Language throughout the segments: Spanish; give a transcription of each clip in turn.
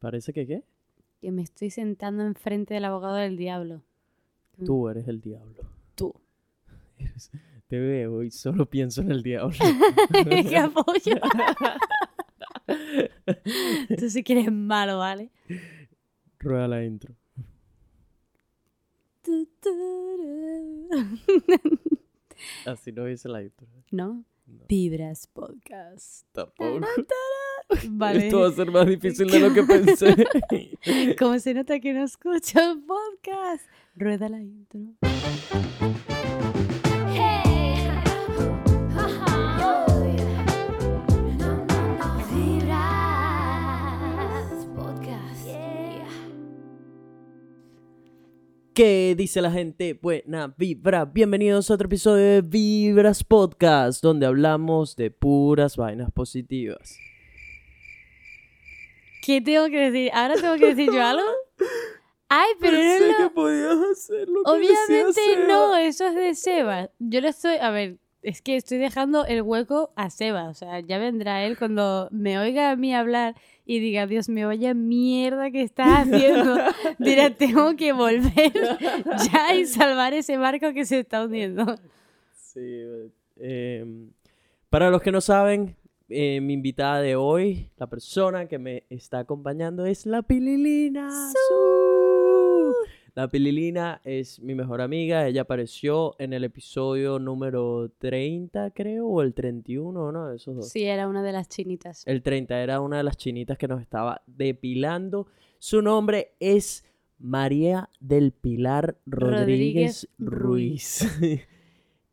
Parece que qué? Que me estoy sentando enfrente del abogado del diablo. Mm. Tú eres el diablo. Tú. Te veo y solo pienso en el diablo. ¡Qué apoyo! Tú sí que eres malo, ¿vale? Rueda la intro. Así no dice la intro. ¿No? No. Vibras Podcast. Tampoco. Vale. Esto va a ser más difícil de lo que pensé. Como se nota que no escucho podcast. Rueda la intro. ¿Qué dice la gente? Buena vibra. Bienvenidos a otro episodio de Vibras Podcast, donde hablamos de puras vainas positivas. ¿Qué tengo que decir? ¿Ahora tengo que decir yo algo? Ay, pero no lo... podías hacer lo Obviamente no, eso es de Seba. Yo lo estoy... A ver, es que estoy dejando el hueco a Seba. O sea, ya vendrá él cuando me oiga a mí hablar y diga, Dios mío, vaya mierda que estás haciendo. Dirá, tengo que volver ya y salvar ese barco que se está hundiendo. Sí. eh, para los que no saben, eh, mi invitada de hoy, la persona que me está acompañando es la Pililina. Su. La Pililina es mi mejor amiga. Ella apareció en el episodio número 30, creo, o el 31, ¿no? Esos dos. Sí, era una de las chinitas. El 30 era una de las chinitas que nos estaba depilando. Su nombre es María del Pilar Rodríguez, Rodríguez Ruiz.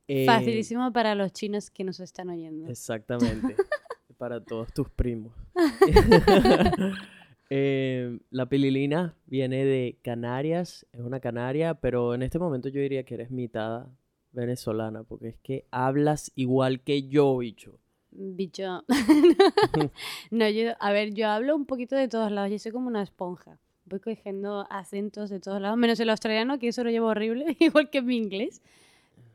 Eh, Facilísimo para los chinos que nos están oyendo. Exactamente. Para todos tus primos. Eh, la pililina viene de Canarias, es una canaria, pero en este momento yo diría que eres mitad venezolana, porque es que hablas igual que yo, bicho. Bicho. no, yo, a ver, yo hablo un poquito de todos lados, yo soy como una esponja. Voy cogiendo acentos de todos lados, menos el australiano, que eso lo llevo horrible, igual que mi inglés.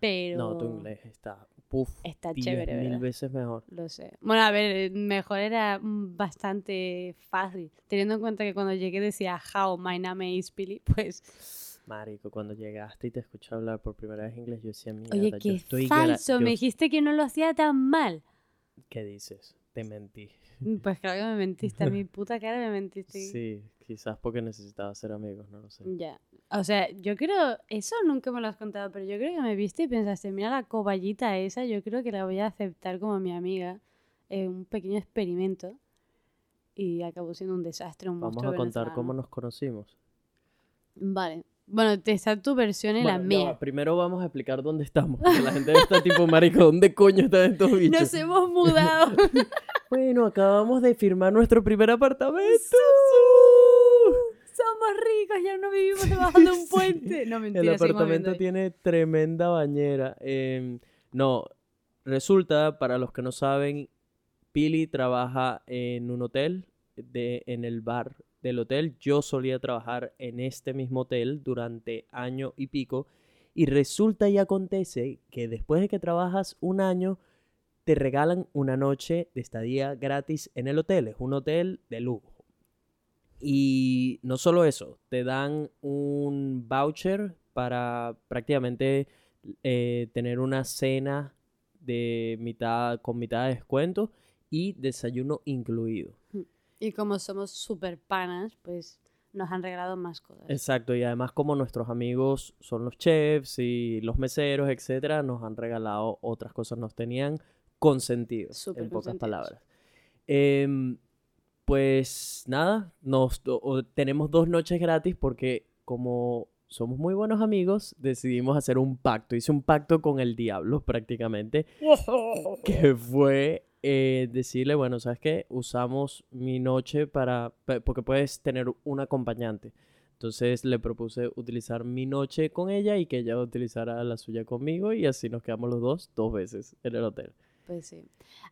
Pero. No, tu inglés está, puf, Está diez chévere, mil ¿verdad? veces mejor. Lo sé. Bueno, a ver, mejor era mm, bastante fácil. Teniendo en cuenta que cuando llegué decía, How, my name is Billy, pues. Marico, cuando llegaste y te escuché hablar por primera vez inglés, yo decía, mierda, Oye, yo qué estoy gra- falso. yo- Me dijiste que no lo hacía tan mal. ¿Qué dices? Te mentí. Mm, Pues claro que me mentiste. A mi puta cara me mentiste. Sí, quizás porque necesitaba ser amigos, no lo sé. Ya. O sea, yo creo, eso nunca me lo has contado, pero yo creo que me viste y pensaste, mira la coballita esa, yo creo que la voy a aceptar como mi amiga. eh, un pequeño experimento. Y acabó siendo un desastre, un Vamos monstruo a contar cómo nos conocimos. Vale. Bueno, te está tu versión y la Bueno, mía. va, primero vamos a explicar dónde estamos. Porque la gente está tipo, marico, ¿dónde coño están estos bichos? Nos hemos mudado. Bueno, acabamos de firmar nuestro primer apartamento. Ricos, ya no vivimos debajo de un puente. No, mentira, El apartamento tiene tremenda bañera. Em, no, resulta, para los que no saben, Pili trabaja en un hotel, de, en el bar del hotel. Yo solía trabajar en este mismo hotel durante año y pico. Y resulta y acontece que después de que trabajas un año, te regalan una noche de estadía gratis en el hotel. Es un hotel de lujo. Y no solo eso, te dan un voucher para prácticamente eh, tener una cena de mitad con mitad de descuento y desayuno incluido. Y como somos super panas, pues nos han regalado más cosas. Exacto, y además como nuestros amigos son los chefs y los meseros, etcétera, nos han regalado otras cosas, nos tenían consentidos, Súper en pocas palabras. Em, pues nada, nos o- tenemos dos noches gratis porque como somos muy buenos amigos, decidimos hacer un pacto. Hice un pacto con el diablo prácticamente, que fue eh, decirle, bueno, ¿sabes qué? Usamos mi noche para, porque puedes tener un acompañante. Entonces le propuse utilizar mi noche con ella y que ella utilizara la suya conmigo y así nos quedamos los dos dos veces en el hotel. Pues sí.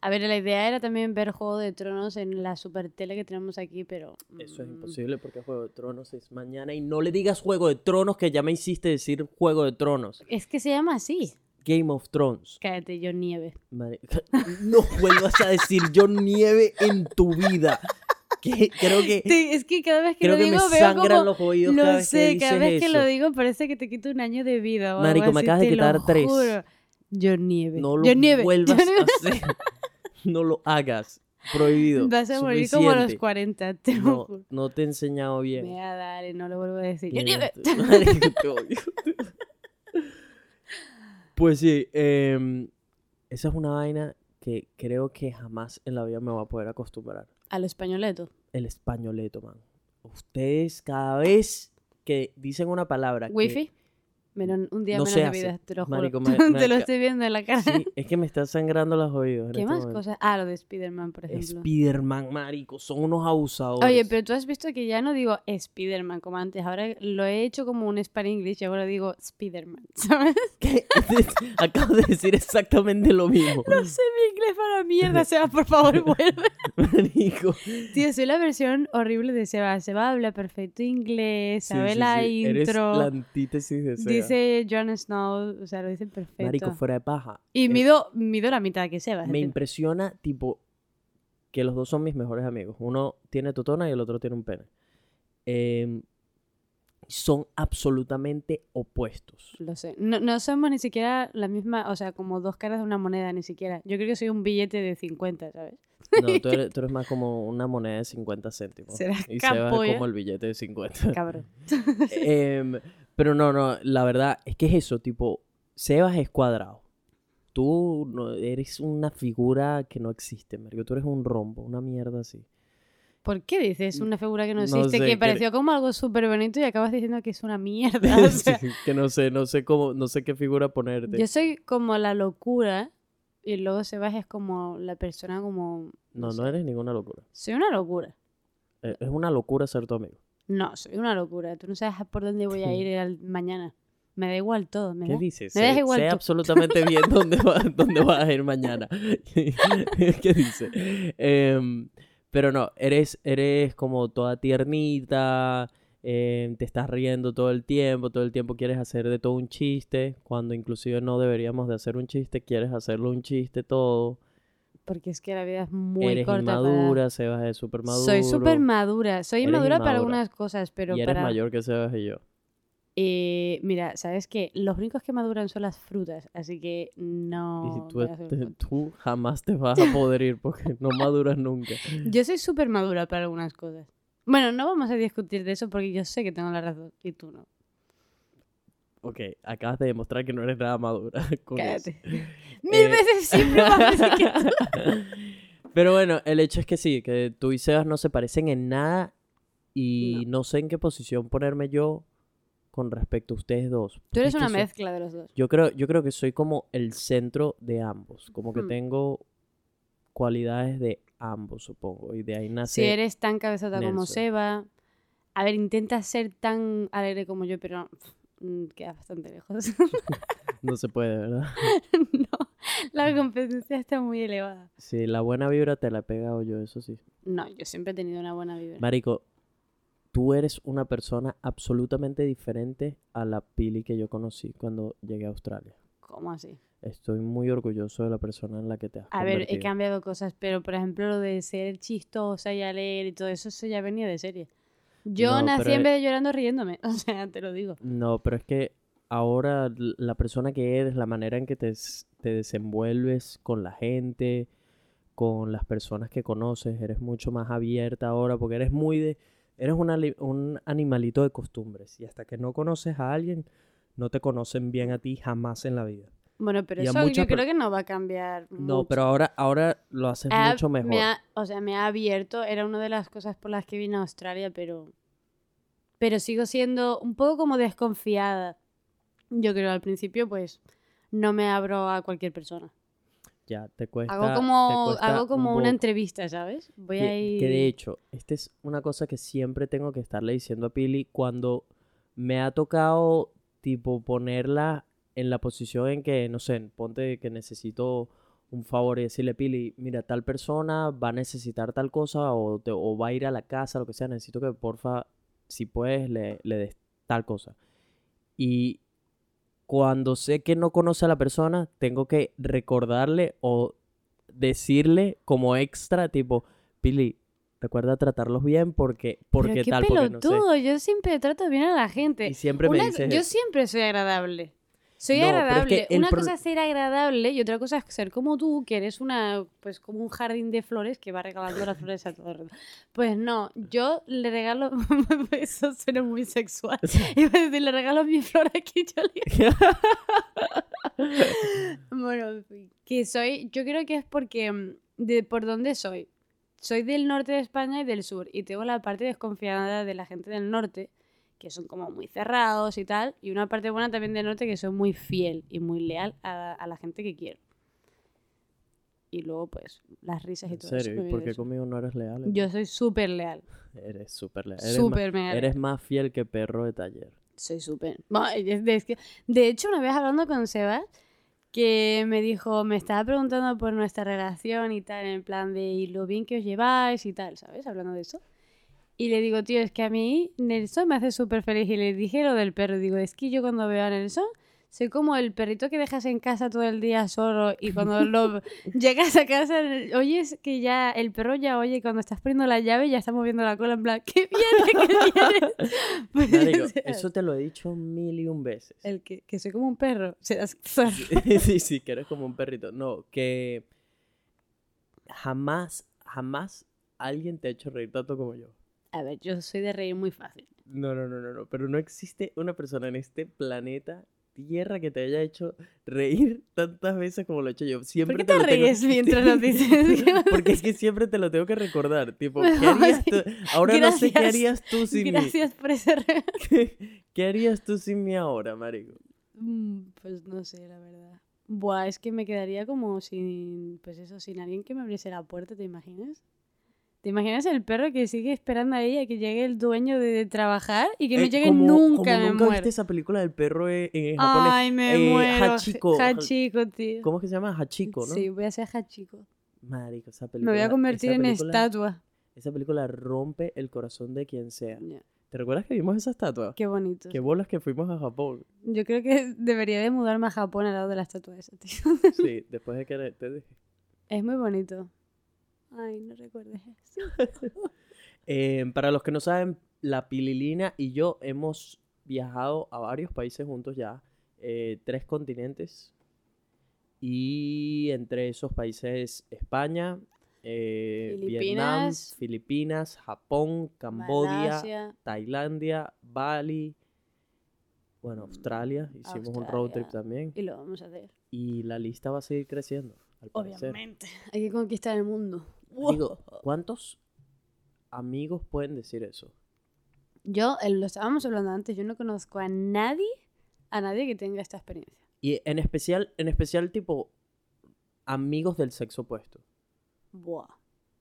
A ver, la idea era también ver Juego de Tronos en la super tele que tenemos aquí, pero... Eso es mm, imposible porque Juego de Tronos es mañana y no le digas Juego de Tronos que ya me hiciste decir Juego de Tronos. Es que se llama así. Game of Thrones. Cállate, yo nieve. Mari- No vuelvas a decir yo nieve en tu vida. que creo que Sí, es que cada vez que creo lo que digo me veo sangran como... los oídos Lo cada vez sé, que cada dices vez que lo eso. digo parece que te quito un año de vida. Marico, me acabas de lo quitar tres. juro. John Nieve. No lo John Nieve. vuelvas John Nieve. a hacer. No lo hagas. Prohibido. Vas a morir como a los Suficiente. 40, te lo No, no te he enseñado bien. Me va a dar y no lo vuelvo a decir. John Mira, Nieve. Pues sí, em, esa es una vaina que creo que jamás en la vida me voy a poder acostumbrar. A lo españoleto. El españoleto, man. Ustedes cada vez que dicen una palabra ¿Wifi? Menos, un día No menos de vida, te lo juro. Marico, me- me te lo estoy viendo en la cara. Sí, es que me está sangrando los oídos. ¿Qué este más momento. cosas? Ah, lo de Spider-Man, por ejemplo. Spider-Man, marico, son unos abusadores. Oye, pero tú has visto que ya no digo Spider-Man como antes. Ahora lo he hecho como un Spanglish y ahora digo Spider-Man, ¿sabes? ¿Qué? Acabo de decir exactamente lo mismo. No sé mi inglés para la mierda, Seba, por favor, vuelve. Marico. Tío, soy la versión horrible de Seba. Seba habla perfecto inglés, sabe sí, la sí, Eres intro. la antítesis de Seba. Dice Jon Snow, o sea, lo dice perfecto. Marico, fuera de paja. y Eh, mido, mido la mitad que Seba. es Me impresiona, tipo, que los dos son mis mejores amigos. Uno tiene totona y el otro tiene un pene. Em, son absolutamente opuestos. Lo sé. No, no somos ni siquiera la misma, o sea, como dos caras de una moneda, ni siquiera. Yo creo que soy un billete de 50, ¿sabes? No, tú eres, tú eres más como una moneda de 50 céntimos. Serás Y Seba es capoya. como el billete de 50. Cabrón. Em, pero no, no, la verdad es que es eso, tipo, Sebas es cuadrado. Tú no, eres una figura que no existe, marico. Tú eres un rombo, una mierda así. ¿Por qué dices una figura que no No existe, sé, que que- pareció como algo súper bonito y acabas diciendo que es una mierda? O sea, Sí, que no sé, no sé cómo, no sé qué figura ponerte. yo soy como la locura y luego Sebas es como la persona como... No, sé. no eres ninguna locura. Soy una locura. Eh, Es una locura ser tu amigo. No, soy una locura. Tú no sabes por dónde voy a ir al- mañana. Me da igual todo. Me ¿Qué da- dices? me Sé, igual sé absolutamente bien dónde, va- dónde vas a ir mañana. ¿Qué dice? Em, pero no, eres, eres como toda tiernita, em, te estás riendo todo el tiempo, todo el tiempo quieres hacer de todo un chiste, cuando inclusive no deberíamos de hacer un chiste, quieres hacerlo un chiste todo. Porque es que la vida es muy eres corta. para- inmadura, Sebas es súper maduro. Soy súper madura. Soy inmadura para algunas cosas, pero y eres para... mayor que Sebas y yo. Eh, mira, ¿sabes qué? Los únicos que maduran son las frutas, así que no... y tú, te- tú jamás te vas a poder ir porque no maduras nunca. Yo soy súper madura para algunas cosas. Bueno, no vamos a discutir de eso porque yo sé que tengo la razón y tú no. Ok, acabas de demostrar que no eres nada madura con eso. Cállate. Mil Eh, veces siempre más veces que tú. Pero bueno, el hecho es que sí, que tú y Sebas no se parecen en nada y no, sé en qué posición ponerme yo con respecto a ustedes dos. Tú eres una soy- mezcla de los dos. Yo creo, yo creo que soy como el centro de ambos, como que Hmm. tengo cualidades de ambos, supongo, y de ahí nace... Si eres tan cabezota como. Seba, a ver, intenta ser tan alegre como yo, pero queda bastante lejos. No se puede, ¿verdad? no, la competencia está muy elevada. Sí, la buena vibra te la he pegado yo, eso sí. No, yo siempre he tenido una buena vibra. Marico, tú eres una persona absolutamente diferente a la Pili que yo conocí cuando llegué a Australia. ¿Cómo así? Estoy muy orgulloso de la persona en la que te has A ver, he cambiado cosas, pero por ejemplo lo de ser chistosa y alegre y todo eso, eso ya venía de serie. Yo No, nací en e- vez de llorando riéndome, o sea, te lo digo. No, pero es que ahora la persona que eres, la manera en que te, te desenvuelves con la gente, con las personas que conoces, eres mucho más abierta ahora porque eres muy de... Eres un, ali- un animalito de costumbres y hasta que no conoces a alguien, no te conocen bien a ti jamás en la vida. Bueno, pero eso yo creo que no va a cambiar. No, mucho. pero ahora, ahora lo haces Ha- mucho mejor. me ha- o sea, me ha abierto, era una de las cosas por las que vine a Australia, pero. Pero sigo siendo un poco como desconfiada. Yo creo al principio, pues, no me abro a cualquier persona. Ya, te cuesta. Hago como, cuesta hago un como una poco. entrevista, ¿sabes? Voy Que, a ir. que de hecho, esta es una cosa que siempre tengo que estarle diciendo a Pili cuando me ha tocado, tipo, ponerla en la posición en que, no sé, ponte que necesito un favor y decirle, Pili, mira, tal persona va a necesitar tal cosa o, te- o va a ir a la casa, lo que sea, necesito que porfa, si puedes, le, le des tal cosa. Y cuando sé que no conoce a la persona, tengo que recordarle o decirle como extra, tipo, Pili, recuerda tratarlos bien porque, porque Pero qué tal, porque no sé. pelotudo, yo siempre trato bien a la gente. Y siempre me Una- dices yo eso. siempre soy agradable. Soy No, pero es que agradable. el Una cosa es ser agradable y otra cosa es ser como tú, que eres una, pues como un jardín de flores que va regalando las flores a todo alrededor. Pues no, yo le regalo, eso suena muy sexual. Iba a decir, le regalo mi flor a Kicholi. bueno, que soy, yo creo que es porque, mm, de por dónde soy. Soy del norte de España y del sur, y tengo la parte desconfiada de la gente del norte, que son como muy cerrados y tal, y una parte buena también del norte que soy muy fiel y muy leal a, a la gente que quiero. Y luego, pues, las risas y En todo eso. serio, me ¿y por qué eso. conmigo no eres leal? Yo soy súper leal. Eres súper leal. Eres, Súper más, mega eres leal. más fiel que perro de taller. Soy súper. De hecho, una vez hablando con Sebas, que me dijo, me estaba preguntando por nuestra relación y tal, en plan de y lo bien que os lleváis y tal, ¿sabes? Hablando de eso. Y le digo, tío, es que a mí Nelson me hace súper feliz. Y le dije lo del perro. Digo, es que yo cuando veo a Nelson, soy como el perrito que dejas en casa todo el día solo. Y cuando lo llegas a casa, oyes que ya el perro ya oye, cuando estás poniendo la llave, ya está moviendo la cola en plan, ¡qué viene, qué viene! Pues, Marico, o sea, eso te lo he dicho mil y un veces. el que, que soy como un perro. Sea, sí, sí, que eres como un perrito. No, que jamás, jamás alguien te ha hecho reír tanto como yo. A ver, yo soy de reír muy fácil. No, no, no, no, no. Pero no existe una persona en este planeta Tierra que te haya hecho reír tantas veces como lo he hecho yo. Siempre ¿Por qué te tengo- ríes mientras lo dices? Porque es que siempre te lo tengo que recordar. Tipo, ¿qué harías tú? Ahora no sé qué harías tú sin mí. Gracias por ese ¿Qué, qué harías tú sin mí ahora, marico? Mm, Pues no sé, la verdad. Buah, es que me quedaría como sin, pues eso, sin alguien que me abriese la puerta, ¿te imaginas? ¿Te imaginas el perro que sigue esperando a que llegue el dueño de, de trabajar y que no Eh, llegue como- nunca, como me nunca muero? viste esa película del perro en, en japonés. Ay, me Eh, muero. Hachiko. Hachiko, tío. ¿Cómo es que se llama? Hachiko, ¿no? Sí, voy a ser Hachiko. Marico, esa Me película. voy a convertir en película- estatua. Esa película rompe el corazón de quien sea. ¿Te recuerdas que vimos esa estatua? Qué bonito. Qué bolas que fuimos a Japón. Yo creo que debería de mudarme a Japón al lado de la estatua esa, tío. Sí, después de que te dije. Es muy bonito. Ay, no recuerdes eso. Eh, para los que no saben, la Pililina y yo hemos viajado a varios países juntos ya, eh, tres continentes. Y entre esos países España, eh, Vietnam, Filipinas. Filipinas, Japón, Cambodia, Malasia. Tailandia, Bali, bueno, Australia, hicimos un road trip Australia. también. Y lo vamos a hacer. Y la lista va a seguir creciendo, al parecer. Obviamente. Hay que conquistar el mundo. Digo, ¿cuántos amigos pueden decir eso? Yo, lo estábamos hablando antes, yo no conozco a nadie, a nadie que tenga esta experiencia. Y en especial, en especial tipo amigos del sexo opuesto. Buah.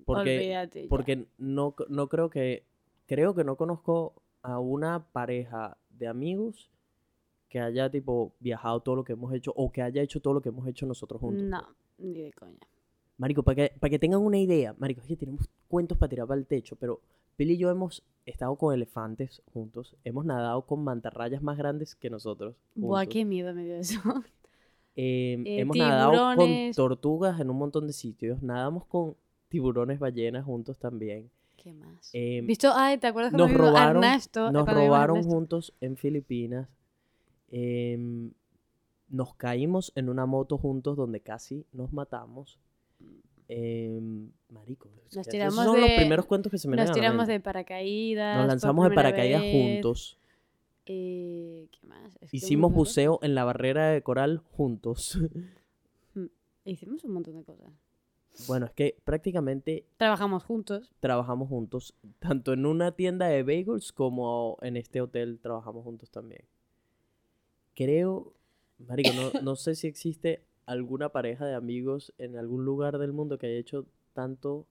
Porque, Olvídate. porque no, no creo que, creo que no conozco a una pareja de amigos que haya tipo viajado todo lo que hemos hecho o que haya hecho todo lo que hemos hecho nosotros juntos. No, ni de coña. Marico, para que, para que tengan una idea, Marico, es que tenemos cuentos para tirar para el techo, pero Pili y yo hemos estado con elefantes juntos, hemos nadado con mantarrayas más grandes que nosotros. Buah, juntos. qué miedo me dio eso. Eh, Eh, hemos nadado con tiburones. tortugas en un montón de sitios. Nadamos con tiburones ballenas juntos también. ¿Qué más? Eh, ¿Visto? Ay, ¿te acuerdas cuando nos robaron, Ernesto? nos robaron Ernesto. juntos en Filipinas. Em, nos caímos en una moto juntos donde casi nos matamos. Em, marico, Nos tiramos esos son los de- primeros cuentos que se me Nos tiramos de paracaídas. Nos lanzamos de paracaídas vez. juntos. Eh, ¿Qué más? Es Hicimos buceo en la barrera de coral juntos. Hicimos un montón de cosas. bueno, es que prácticamente Trabajamos juntos. trabajamos juntos, tanto en una tienda de bagels como en este hotel trabajamos juntos también. Creo, Marico, no, no sé si existe alguna pareja de amigos en algún lugar del mundo que haya hecho tanto como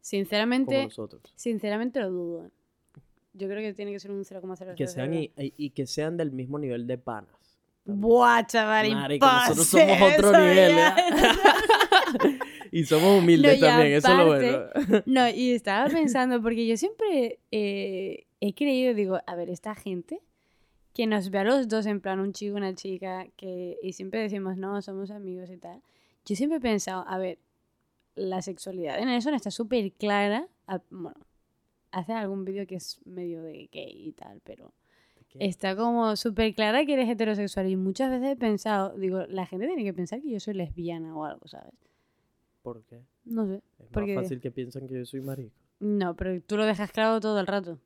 Sinceramente, nosotros. sinceramente lo dudo. Yo creo que tiene que ser un 0,0. Y que sean, y, y- que sean del mismo nivel de panas. también. Buah, chaval, Marico, nosotros somos otro nivel, ya ¿eh? y somos humildes No, también, eso es lo aparte- bueno. No, y estaba pensando, porque yo siempre eh, he creído, digo, a ver, esta gente que nos ve a los dos en plan un chico, una chica, que, y siempre decimos, no, somos amigos y tal. Yo siempre he pensado, a ver, la sexualidad de Nelson está súper clara, bueno, hace algún vídeo que es medio de gay y tal, pero está como súper clara que eres heterosexual y muchas veces he pensado, digo, la gente tiene que pensar que yo soy lesbiana o algo, ¿sabes? ¿Por qué? No sé. Es Porque- más fácil que piensan que yo soy marico. No, pero tú lo dejas claro todo el rato.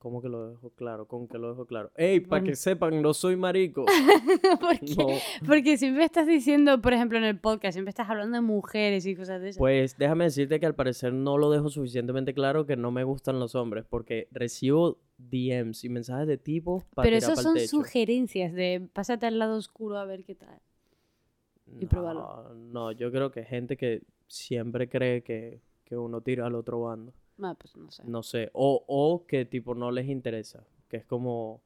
¿Cómo que lo dejo claro? ¿Con que lo dejo claro? ¡Ey! Para que sepan, no soy marico. porque, No. porque siempre estás diciendo, por ejemplo, en el podcast, siempre estás hablando de mujeres y cosas de esas. Pues déjame decirte que al parecer no lo dejo suficientemente claro que no me gustan los hombres, porque recibo DMs y mensajes de tipos para pero esos son techo. sugerencias de pásate al lado oscuro a ver qué tal. y probarlo. No, no, yo creo que gente que siempre cree que, que uno tira al otro bando. Ah, pues no sé. No sé. O, o que tipo no les interesa. Que es como.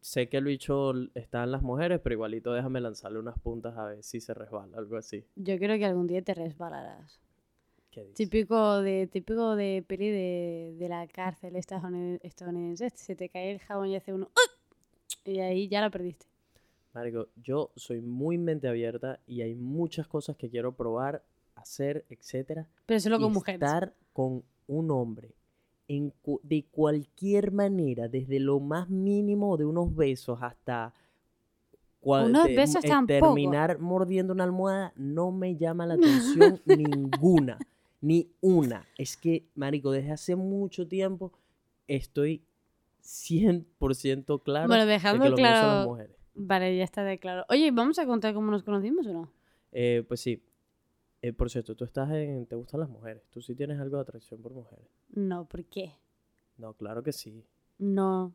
Sé que el bicho está en las mujeres, pero igualito déjame lanzarle unas puntas a ver si se resbala, algo así. Yo creo que algún día te resbalarás. ¿Qué dices? Típico de, típico de peli de, de la cárcel estadounid- estadounidense. Se te cae el jabón y hace uno. ¡ah! Y ahí ya lo perdiste. Marico, yo soy muy mente abierta y hay muchas cosas que quiero probar, hacer, etcétera. Pero solo con y mujeres. estar con un hombre en de cualquier manera, desde lo más mínimo de unos besos hasta cua- Unos te- besos eh, terminar mordiendo una almohada, no me llama la atención ninguna, ni una. Es que, marico, desde hace mucho tiempo estoy 100% claro Bueno, de que dejando las claro. mujeres. Vale, ya está de claro. Oye, ¿vamos a contar cómo nos conocimos o no? Eh, pues sí. Eh, por cierto, tú estás en... ¿Te gustan las mujeres? ¿Tú sí tienes algo de atracción por mujeres? No, ¿por qué? No, claro que sí. No.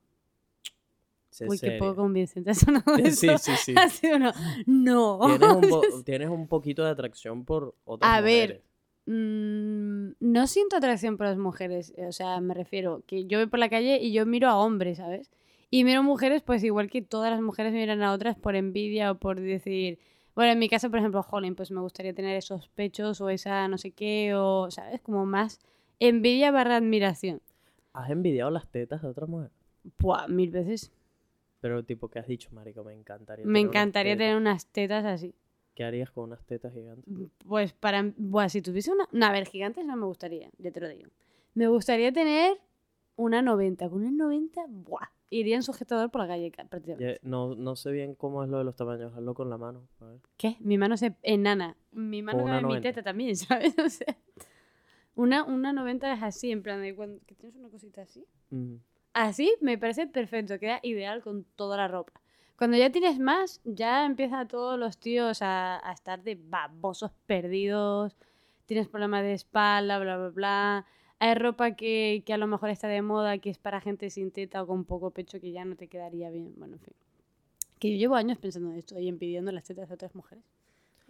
Sé Uy, qué seria. poco convincente ha sonado Sí, eso. sí, sí. No. Tienes un, po- tienes un poquito de atracción por otras A ver, mujeres. Mm, no siento atracción por las mujeres. O sea, me refiero que yo voy por la calle y yo miro a hombres, ¿sabes? Y miro mujeres, pues igual que todas las mujeres miran a otras por envidia o por decir. Bueno, en mi caso, por ejemplo, Jolín, pues me gustaría tener esos pechos o esa no sé qué, o, ¿sabes? Como más envidia barra admiración. ¿Has envidiado las tetas de otras mujeres? Buah, mil veces. Pero tipo, ¿qué has dicho, marico? Me encantaría Me tener unas encantaría tetas. tener unas tetas así. ¿Qué harías con unas tetas gigantes? Pues para. Buah, si tuviese una. No, a ver, gigantes no me gustaría, ya te lo digo. Me gustaría tener una 90. Con una 90, buah. Iría en sujetador por la calle ca- prácticamente. No, no sé bien cómo es lo de los tamaños. Hazlo con la mano. A ver. ¿Qué? Mi mano es enana. Mi mano cabe en mi 90. teta también, ¿sabes? O sea. Una, una 90 es así, en plan de cuando, que tienes una cosita así. Mm. Así me parece perfecto, queda ideal con toda la ropa. Cuando ya tienes más, ya empiezan todos los tíos a, a estar de babosos perdidos, tienes problemas de espalda, bla, bla, bla. Hay ropa que, que a lo mejor está de moda, que es para gente sin teta o con poco pecho, que ya no te quedaría bien. Bueno, en fin. Que yo llevo años pensando en esto y impidiendo las tetas de otras mujeres.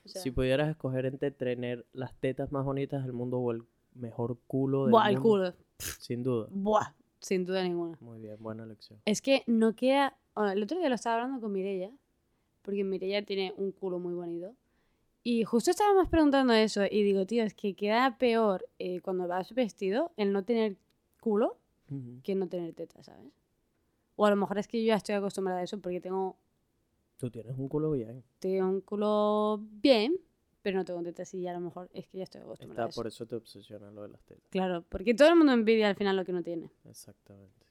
O sea, Si pudieras escoger entre tener las tetas más bonitas del mundo o el mejor culo del buah, el mundo, culo. Sin duda. Buah, sin duda ninguna. Muy bien, buena elección. Es que no queda. bueno, el otro día lo estaba hablando con Mirella, porque Mirella tiene un culo muy bonito. Y justo estábamos preguntando eso, y digo, tío, es que queda peor eh, cuando vas vestido el no tener culo Ujú. que no tener tetas, ¿sabes? O a lo mejor es que yo ya estoy acostumbrada a eso porque tengo, Tú tienes un culo bien. tengo un culo bien, pero no tengo tetas y ya a lo mejor es que ya estoy acostumbrada a Está, eso. por eso te obsesiona lo de las tetas. Claro, porque todo el mundo envidia al final lo que no tiene. Exactamente.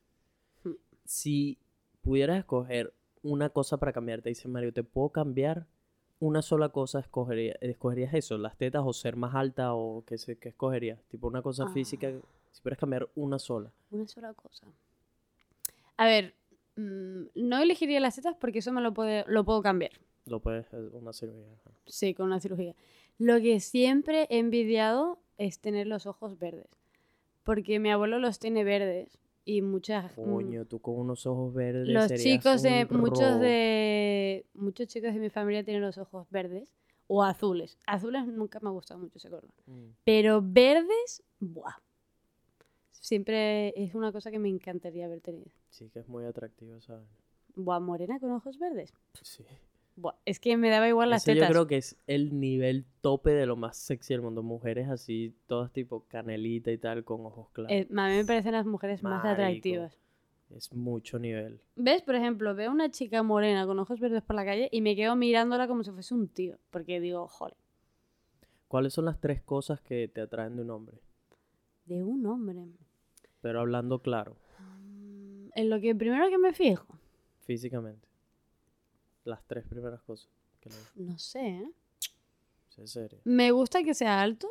Hmm. Si pudieras escoger una cosa para cambiarte, dice Mario, ¿te puedo cambiar una sola cosa? Escogería, ¿Escogerías eso, las tetas o ser más alta o qué, sé, qué escogerías? Tipo una cosa física, Ah. si pudieras cambiar una sola. Una sola cosa. A ver, mm, no elegiría las tetas porque eso me lo, puede, lo puedo cambiar. Lo puedes, eh, una cirugía. Sí, con una cirugía. Lo que siempre he envidiado es tener los ojos verdes. Porque mi abuelo los tiene verdes y muchas... mm, Coño, tú con unos ojos verdes los serías chicos de... Muchos de... Muchos chicos de mi familia tienen los ojos verdes o azules. Azules nunca me ha gustado mucho ese color. Mm. Pero verdes, ¡buah! Siempre es una cosa que me encantaría haber tenido. Sí, que es muy atractivo, ¿sabes? Buah, morena con ojos verdes. Sí. Es que me daba igual las Ese yo creo que es el nivel tope de lo más sexy del mundo. Mujeres así, todas tipo canelita y tal, con ojos claros. Eh, a mí me parecen las mujeres más atractivas. Es mucho nivel. ¿Ves? Por ejemplo, veo una chica morena con ojos verdes por la calle y me quedo mirándola como si fuese un tío. Porque digo, joder, ¿Cuáles son las tres cosas que te atraen de un hombre? de un hombre. Pero hablando claro, Mm, En lo que primero que me fijo, físicamente. Las tres primeras cosas. Que le... no sé, ¿eh? En serio. Me gusta que sea altos.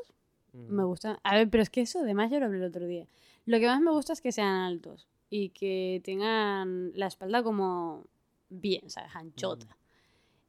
Me gusta. A ver, pero es que eso además yo lo hablé el otro día. Lo que más me gusta es que sean altos y que tengan la espalda como bien, ¿sabes? Anchota.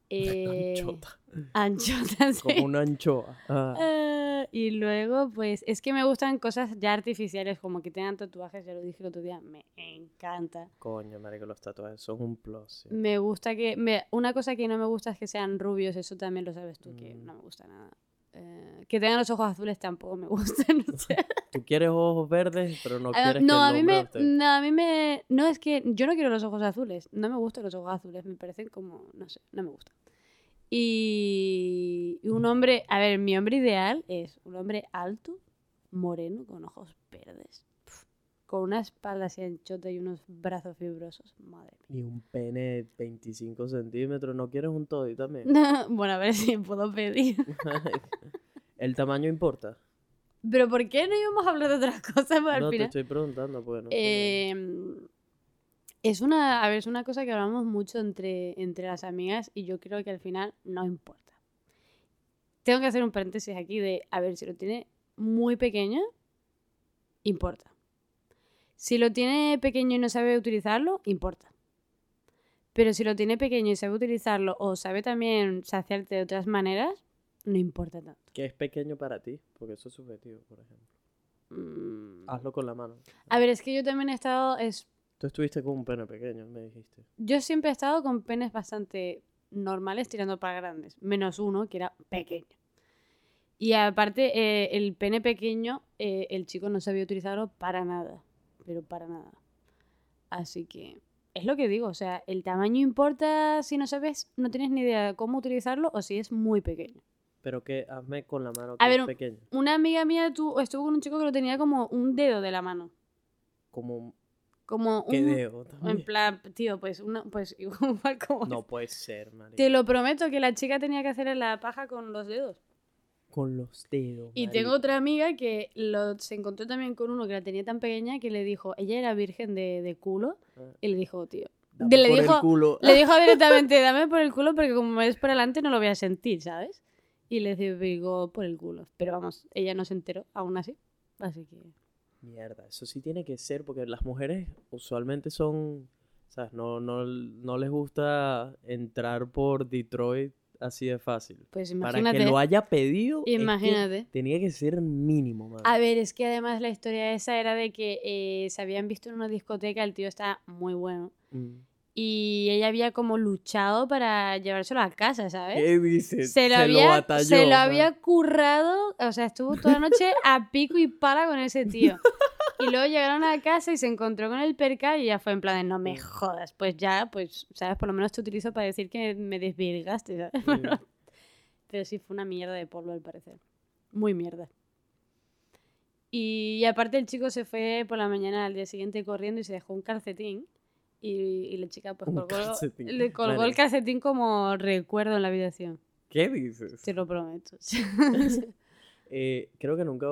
Eh, Anchota. Anchota, sí. Como una anchoa. Ah, Eh, y luego, pues, es que me gustan cosas ya artificiales, como que tengan tatuajes, ya lo dije el otro día, me encanta. coño, marico, los tatuajes son un plus. sí. Me gusta que... me- una cosa que no me gusta es que sean rubios, eso también lo sabes tú, que Mm. no me gusta nada. Eh, que tengan los ojos azules tampoco me gustan, o sea. Tú quieres ojos verdes, pero no Ah, quieres no, que a mí me, no, a mí me, no es que yo no quiero los ojos azules, no me gustan los ojos azules, me parecen como, no sé, no me gustan. Y un hombre, a ver, mi hombre ideal es un hombre alto, moreno, con ojos verdes, con una espalda así anchota y unos brazos fibrosos, madre Y un pene de 25 centímetros. ¿No quieres un toddy también? mía. bueno, a ver si puedo pedir. ¿El tamaño importa? Pero ¿por qué no íbamos a hablar de otras cosas pues, al no, te estoy preguntando, pues no Eh, es una, a ver, es una cosa que hablamos mucho entre, entre las amigas y yo creo que al final no importa. Tengo que hacer un paréntesis aquí de, a ver, si lo tiene muy pequeño, importa. Si lo tiene pequeño y no sabe utilizarlo, importa. Pero si lo tiene pequeño y sabe utilizarlo o sabe también saciarte de otras maneras, no importa tanto. ¿Qué es pequeño para ti? Porque eso es subjetivo, por ejemplo. Mm. Hazlo con la mano. A ver, es que yo también he estado, es, Tú estuviste con un pene pequeño, me dijiste. Yo siempre he estado con penes bastante normales tirando para grandes, menos uno que era pequeño. Y aparte, eh, el pene pequeño, eh, el chico no sabía utilizarlo para nada, pero para nada. Así que es lo que digo, o sea, el tamaño importa si no sabes, no tienes ni idea de cómo utilizarlo o si es muy pequeño. Pero que hazme con la mano A que ver, es pequeño. Una amiga mía tu- estuvo con un chico que lo tenía como un dedo de la mano. Como Como ¿Qué un... también? En plan, tío, pues, una, pues igual como... No puede ser, marico. Te lo prometo que la chica tenía que hacer la paja con los dedos. Con los dedos. Y tengo marico. otra amiga que lo, se encontró también con uno que la tenía tan pequeña que le dijo, ella era virgen de, de culo, Ah, y le dijo, tío. dame le por el dijo- culo. Le dijo directamente, dame por el culo porque como me ves por adelante no lo voy a sentir, ¿sabes? Y le digo, por el culo. Pero vamos, ella no se enteró aún así. Así que... Mierda, eso sí tiene que ser, porque las mujeres usualmente son, ¿sabes? No, no, no les gusta entrar por Detroit así de fácil. Pues Para imagínate. que lo haya pedido, es que Imagínate. tenía que ser mínimo, man. A ver, es que además la historia esa era de que eh, se habían visto en una discoteca, el tío está muy bueno. Mm. Y ella había como luchado para llevárselo a casa, ¿sabes? ¿Qué dices? Se lo, había, batalló, se lo man. había currado, o sea, estuvo toda la noche a pico y pala con ese tío. Y luego llegaron a casa y se encontró con el perca y ya fue en plan de, no me Mm. jodas, pues ya, pues, ¿sabes? Por lo menos te utilizo para decir que me desvirgaste, ¿sabes? Pero sí fue una mierda de polvo al parecer. Muy mierda. Y, y aparte el chico se fue por la mañana al día siguiente corriendo y se dejó un calcetín. Y, y la chica pues colgó, le colgó Vale. el calcetín como recuerdo en la habitación. ¿Qué dices? Te lo prometo. Eh, creo que nunca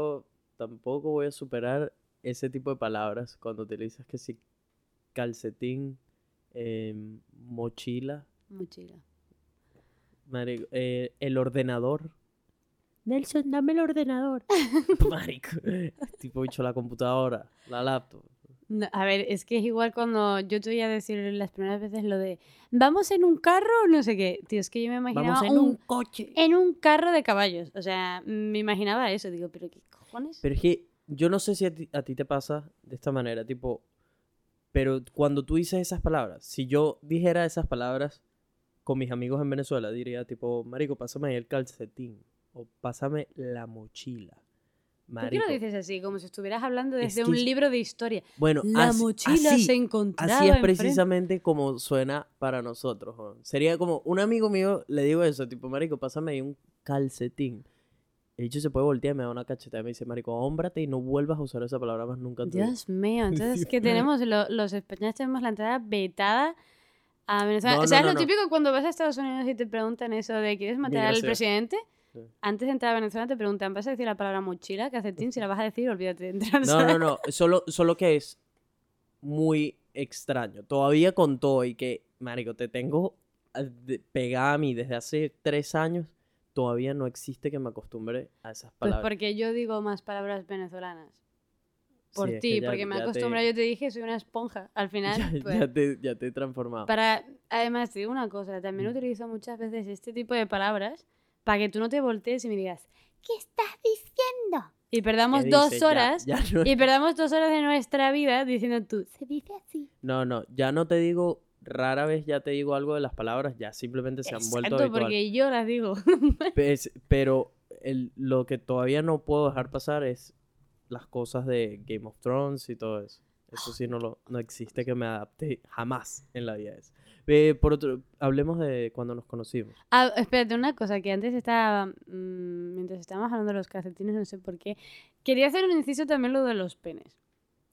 tampoco voy a superar ese tipo de palabras cuando utilizas que si calcetín, em, mochila, Mochila. marico, eh, el ordenador. Nelson, dame el ordenador. Marico, tipo dicho la computadora, la laptop. No, a ver, es que es igual cuando yo te voy a decir las primeras veces lo de vamos en un carro o no sé qué. Tío, es que yo me imaginaba Vamos en un, un coche. en un carro de caballos. O sea, me imaginaba eso. Digo, ¿pero qué cojones? Pero es que yo no sé si a ti, a ti te pasa de esta manera, tipo, pero cuando tú dices esas palabras, si yo dijera esas palabras con mis amigos en Venezuela, diría tipo, marico, pásame el calcetín o pásame la mochila. ¿Por qué Marico. lo dices así? Como si estuvieras hablando Es desde que un es- libro de historia. Bueno, La así- mochila así, se encontraba así es enfrente. precisamente como suena para nosotros. ¿no? Sería como un amigo mío, le digo eso, tipo, marico, pásame ahí un calcetín. El dicho se puede voltear me da una cachetada y me dice, marico, hómbrate y no vuelvas a usar esa palabra más nunca en tu vida". Dios mío, entonces que tenemos, lo- los españoles tenemos la entrada vetada a Venezuela. No, no, ¿Sabes no, lo no. típico cuando vas a Estados Unidos y te preguntan eso de ¿quieres matar al presidente? Antes de entrar a Venezuela te preguntan, ¿vas a decir la palabra mochila, calcetín? Si la vas a decir, olvídate de entrar. No, no, no. Solo, solo que es muy extraño. Todavía con todo y que, marico, te tengo de- pegada a mí desde hace tres años. Todavía no existe que me acostumbre a esas Pues palabras. porque yo digo más palabras venezolanas. Por Sí, es ti, que ya- porque me ya te- yo te dije, soy una esponja. Al final, Ya, pues, ya te, ya te he transformado. para... Además, te digo una cosa, también Mm. utilizo muchas veces este tipo de palabras para que tú no te voltees y me digas, ¿qué estás diciendo? Y perdamos ¿Qué dos dices? Ya- horas, ya no- y perdamos dos horas de nuestra vida diciendo tú, se dice así. No, no, ya no te digo, rara vez ya te digo algo de las palabras, ya simplemente se han vuelto habitual. porque yo las digo. Pues, pero el- lo que todavía no puedo dejar pasar es las cosas de Game of Thrones y todo eso. Eso sí no, lo, no existe que me adapte jamás en la vida a eso. Eh, por otro, hablemos de cuando nos conocimos. Ah, espérate, una cosa que antes estaba. mm, mientras estábamos hablando de los calcetines, no sé por qué. Quería hacer un inciso también lo de los penes.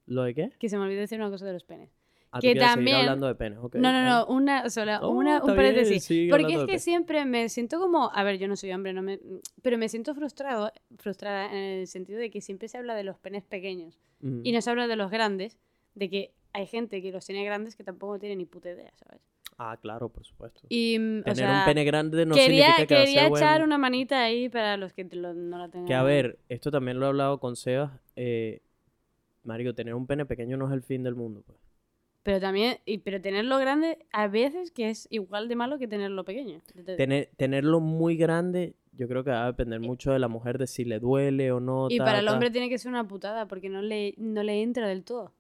¿Lo de qué? Que se me olvidó decir una cosa de los penes. Ah, Que también- hablando de penes, ok. no, no, no, una sola, Oh, una, un paréntesis. Porque es que siempre me siento como. A ver, yo no soy hombre, no me, pero me siento frustrado, frustrada en el sentido de que siempre se habla de los penes pequeños y no se habla de los grandes, de que hay gente que los tiene grandes que tampoco tiene ni puta idea, ¿sabes? Ah, claro, por supuesto. Y, mm, o Tener sea, un pene grande no quería, significa que va a quería ser echar una manita ahí para los que lo- no la tengan. Que a ver, esto también lo he hablado con Sebas. Eh, Mario, tener un pene pequeño no es el fin del mundo. Pues. Pero también, y, pero tenerlo grande a veces que es igual de malo que tenerlo pequeño. Te- Tener, tenerlo muy grande, yo creo que va a depender mucho de la mujer, de si le duele o no. y ta, para el ta. hombre tiene que ser una putada porque no le, no le entra del todo.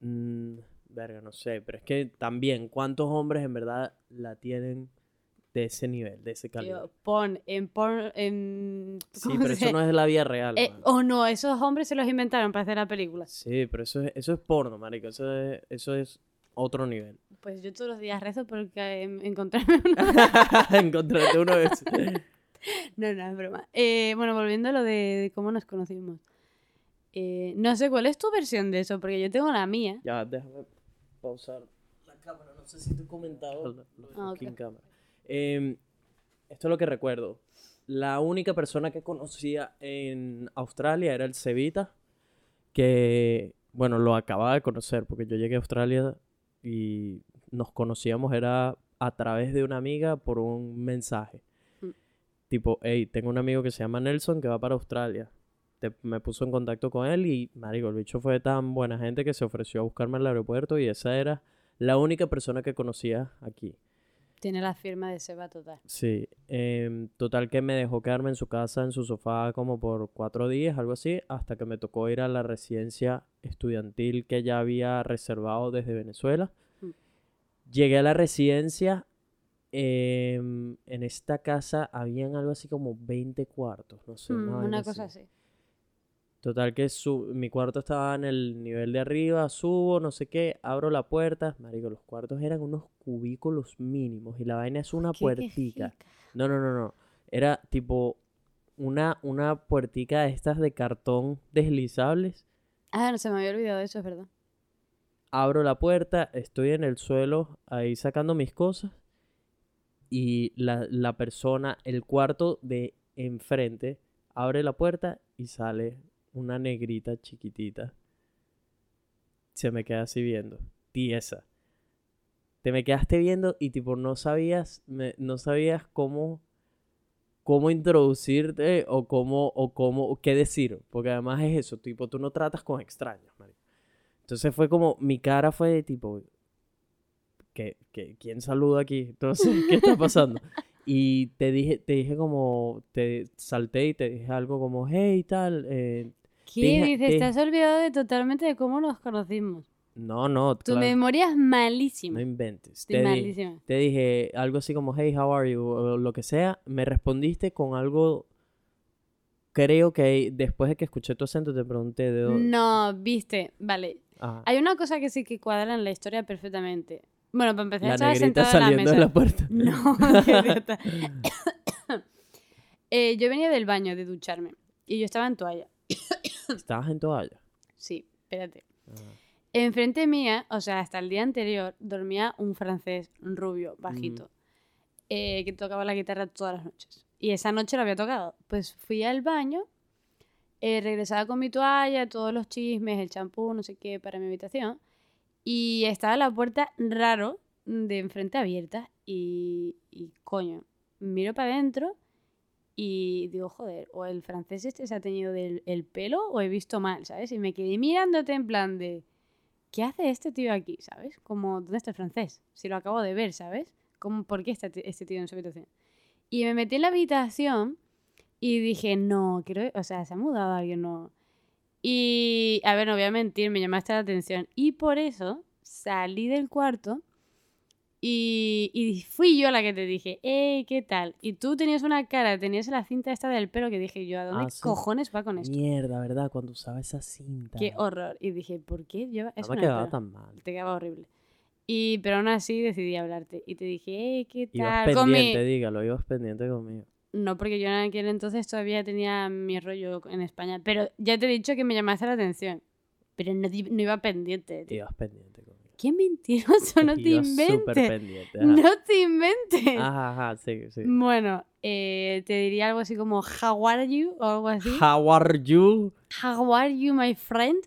Mm, verga, no sé, pero es que también, ¿cuántos hombres en verdad la tienen de ese nivel, de ese calibre? Tío, pon en porn. En, Sí, ¿cómo pero eso no es de la vida real. Eh, mano. oh no, esos hombres se los inventaron para hacer la película. Sí, pero eso es, eso es porno, marico. Eso es, eso es otro nivel. Pues yo todos los días rezo porque em, encontrarme una. Encontrarte uno de esos. No, no, es broma. Eh, bueno, volviendo a lo de, de cómo nos conocimos. Eh, no sé cuál es tu versión de eso, porque yo tengo la mía. Ya, déjame pausar la cámara. No sé si te he comentado la, la Ah, cámara. Em, esto es lo que recuerdo. La única persona que conocía en Australia era el Cevita, que, bueno, lo acababa de conocer porque yo llegué a Australia y nos conocíamos era a través de una amiga por un mensaje. Mm. Tipo, hey, tengo un amigo que se llama Nelson que va para Australia. Me puso en contacto con él y, marico, el bicho fue tan buena gente que se ofreció a buscarme al aeropuerto y esa era la única persona que conocía aquí. Tiene la firma de Seba total. Sí, em, total que me dejó quedarme en su casa, en su sofá, como por cuatro días, algo así, hasta que me tocó ir a la residencia estudiantil que ya había reservado desde Venezuela. Mm. Llegué a la residencia, em, en esta casa habían algo así como 20 cuartos, no sé, Mm, una así. cosa así. Total que su- mi cuarto estaba en el nivel de arriba, subo, no sé qué, abro la puerta, marico, los cuartos eran unos cubículos mínimos y la vaina es una puertica. No, no, no, no. Era tipo una, una puertica de estas de cartón deslizables. Ah, no se me había olvidado eso, es verdad. Abro la puerta, estoy en el suelo ahí sacando mis cosas y la, la persona, el cuarto de enfrente, abre la puerta y sale una negrita chiquitita. Se me queda así viendo, tiesa. Te me quedaste viendo y tipo no sabías, me- no sabías cómo, cómo introducirte o cómo, o cómo, o qué decir. Porque además es eso, tipo, tú no tratas con extraños, marico. Entonces fue como, mi cara fue de tipo, ¿qué, qué- quién saluda aquí? Entonces, ¿qué está pasando? Y te dije, te dije como, te salté y te dije algo como, hey, tal. eh, ¿Qué Deja- dices? de- Te has olvidado de totalmente de cómo nos conocimos. no, no, Tu claro, memoria es malísima. no inventes. Te, di- malísima. te dije algo así como, hey, how are you? O lo que sea. Me respondiste con algo, creo que después de que escuché tu acento te pregunté de dónde. No, viste, vale. Ajá. Hay una cosa que sí que cuadra en la historia perfectamente. Bueno, para empezar, La estaba sentada en la saliendo de mesa. la puerta. No, idiota. Eh, yo venía del baño de ducharme y yo estaba en toalla. Estabas en toalla. Sí, espérate. Ah. Enfrente mía, o sea, hasta el día anterior, dormía un francés rubio, bajito, eh, que tocaba la guitarra todas las noches. Y esa noche lo había tocado. Pues fui al baño, eh, regresaba con mi toalla, todos los chismes, el champú, no sé qué, para mi habitación. Y estaba la puerta raro de enfrente abierta. Y, y coño, miro para adentro y digo, joder, o el francés este se ha teñido del el pelo o he visto mal, ¿sabes? Y me quedé mirándote en plan de, ¿qué hace este tío aquí, ¿sabes? Como, ¿dónde está el francés? Si lo acabo de ver, ¿sabes? Como, ¿Por qué está este tío en su habitación? Y me metí en la habitación y dije, no, quiero, o sea, se ha mudado alguien, no. Y, a ver, no voy a mentir, me llamaste la atención. Y por eso salí del cuarto y, y, fui yo la que te dije, ¡eh, qué tal! Y tú tenías una cara, tenías la cinta esta del pelo que dije yo, ¿a dónde Ah, sí. cojones va con esto? Mierda, ¿verdad? Cuando usaba esa cinta. Qué horror. Y dije, ¿por qué lleva No me quedaba tan mal. Te quedaba horrible. Y, pero aún así decidí hablarte. Y te dije, ¡eh, qué Ibas tal! Mi- pendiente, dígalo, ibas pendiente conmigo. No, porque yo en aquel entonces todavía tenía mi rollo en España. Pero ya te he dicho que me llamaste la atención. Pero no, no iba pendiente. Ibas pendiente conmigo. ¡Qué mentiroso! No te inventes. No te inventes. Ajá, ajá, sí, sí. Bueno, eh, te diría algo así como How are you? o algo así. How are you? How are you, my friend?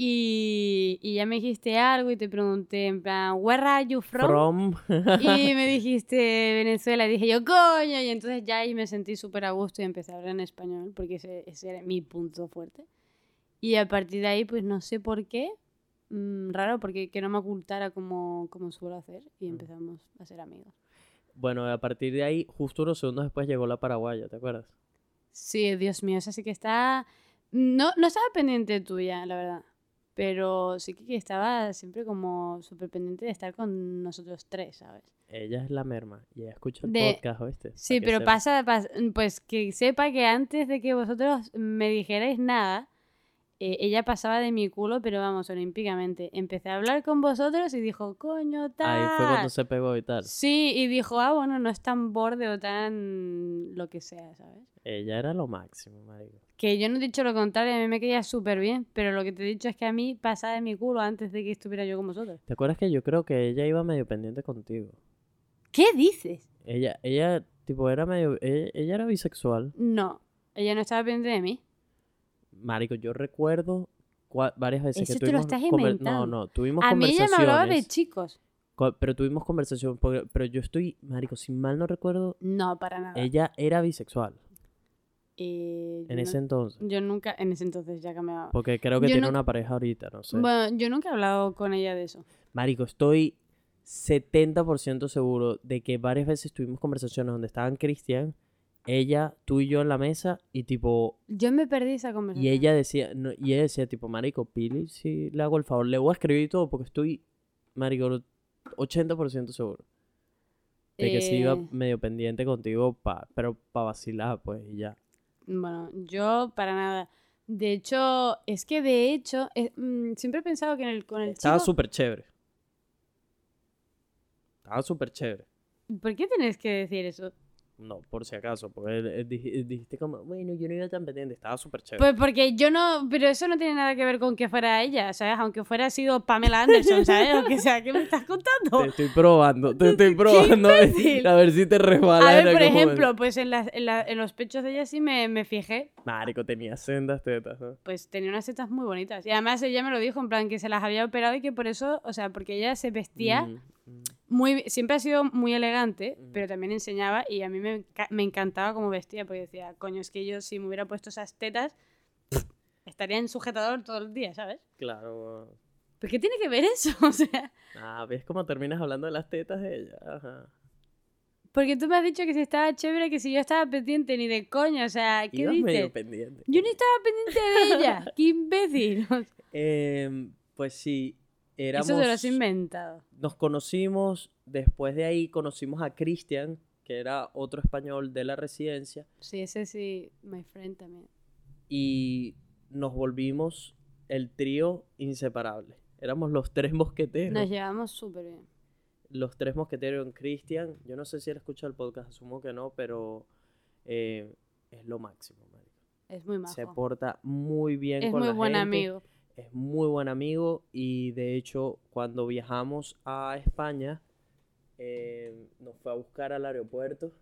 Y, y ya me dijiste algo y te pregunté en plan, Where are you from? From. Y me dijiste Venezuela y dije yo, coño, y entonces ya ahí me sentí súper a gusto y empecé a hablar en español porque ese, ese era mi punto fuerte. Y a partir de ahí, pues no sé por qué, mm, raro, porque que no me ocultara como, como suelo hacer y empezamos a ser amigos. Bueno, a partir de ahí, justo unos segundos después llegó la paraguaya, ¿te acuerdas? Sí, Dios mío, esa sí que está... No, no estaba pendiente tuya, la verdad. Pero sí que estaba siempre como súper pendiente de estar con nosotros tres, ¿sabes? Ella es la merma y ella escucha el De- podcast, ¿oíste? Sí, pero pasa, pas- pues que sepa que antes de que vosotros me dijerais nada, eh, ella pasaba de mi culo, pero vamos, olímpicamente. Empecé a hablar con vosotros y dijo, coño, tal. Ahí fue cuando se pegó y tal. Sí, y dijo, ah, bueno, no es tan borde o tan lo que sea, ¿sabes? Ella era lo máximo, marico. Que yo no he dicho lo contrario, a mí me quería súper bien, pero lo que te he dicho es que a mí pasaba de mi culo antes de que estuviera yo con vosotros. ¿Te acuerdas que yo creo que ella iba medio pendiente contigo? ¿Qué dices? Ella, ella, tipo, era medio... Ella, ella era bisexual. No, ella no estaba pendiente de mí. Marico, yo recuerdo varias veces Eso que te lo tuvimos... estás conver- inventando. No, no, tuvimos A mí ella me hablaba de conversaciones. chicos. co- Pero tuvimos conversación, pero yo estoy, marico, si mal no recuerdo, No, para nada. ella era bisexual Eh, en no- ese entonces. Yo nunca, en ese entonces ya cambiaba. Porque creo que Yo tiene no- una pareja ahorita, no sé. Bueno, yo nunca he hablado con ella de eso. Marico, estoy 70% seguro de que varias veces tuvimos conversaciones donde estaban Cristian, ella, tú y yo en la mesa y tipo... Yo me perdí esa conversación. Y ella decía, no, y ella decía tipo, Marico, Pili, si le hago el favor, le voy a escribir y todo porque estoy, Marico, 80% seguro. De que sí iba Eh, medio pendiente contigo, pa, pero para vacilar, pues, y ya. Bueno, yo para nada. De hecho, es que de hecho, eh, mm, siempre he pensado que en el, con el Estaba chico... súper chévere. Estaba súper chévere. ¿Por qué tienes que decir eso? No, por si acaso, porque eh, dij- dijiste como, bueno, yo no iba tan pendiente, estaba súper chévere. Pues porque yo no, pero eso no tiene nada que ver con que fuera ella, ¿sabes? Aunque fuera sido Pamela Anderson, ¿sabes? O que sea, ¿qué me estás contando? Te estoy probando, te estoy probando a ver, si te resbalas. A en ver, por ejemplo, momento. pues en, las- en la- en los pechos de ella sí me, me fijé, Marico, tenía sendas tetas, ¿no? pues tenía unas setas muy bonitas. Y además ella me lo dijo, en plan que se las había operado y que por eso, o sea, porque ella se vestía Mm, mm. Muy, siempre ha sido muy elegante, Mm. pero también enseñaba y a mí me, me encantaba cómo vestía, porque decía, coño, es que yo si me hubiera puesto esas tetas, estaría en sujetador todo el día, ¿sabes? Claro. ¿Pero qué tiene que ver eso? O sea, Ah, ¿ves cómo terminas hablando de las tetas de ella? Ajá. porque tú me has dicho que si estaba chévere, que si yo estaba pendiente, ni de coño, o sea, ¿qué Ibas medio dices? pendiente. Yo ni estaba pendiente de ella, qué imbécil. Em, pues sí, éramos... Eso te lo has inventado. Nos conocimos, después de ahí conocimos a Cristian, que era otro español de la residencia, Sí, ese sí, my friend también. y nos volvimos el trío inseparable. Éramos los tres mosqueteros. Nos llevamos súper bien. los tres mosqueteros en Cristian. Yo no sé si él escucha el podcast, asumo que no, pero eh, es lo máximo, marico. Es muy majo. Se porta muy bien es con muy la buen gente, amigo. Es muy buen amigo y de hecho cuando viajamos a España eh, nos fue a buscar al aeropuerto.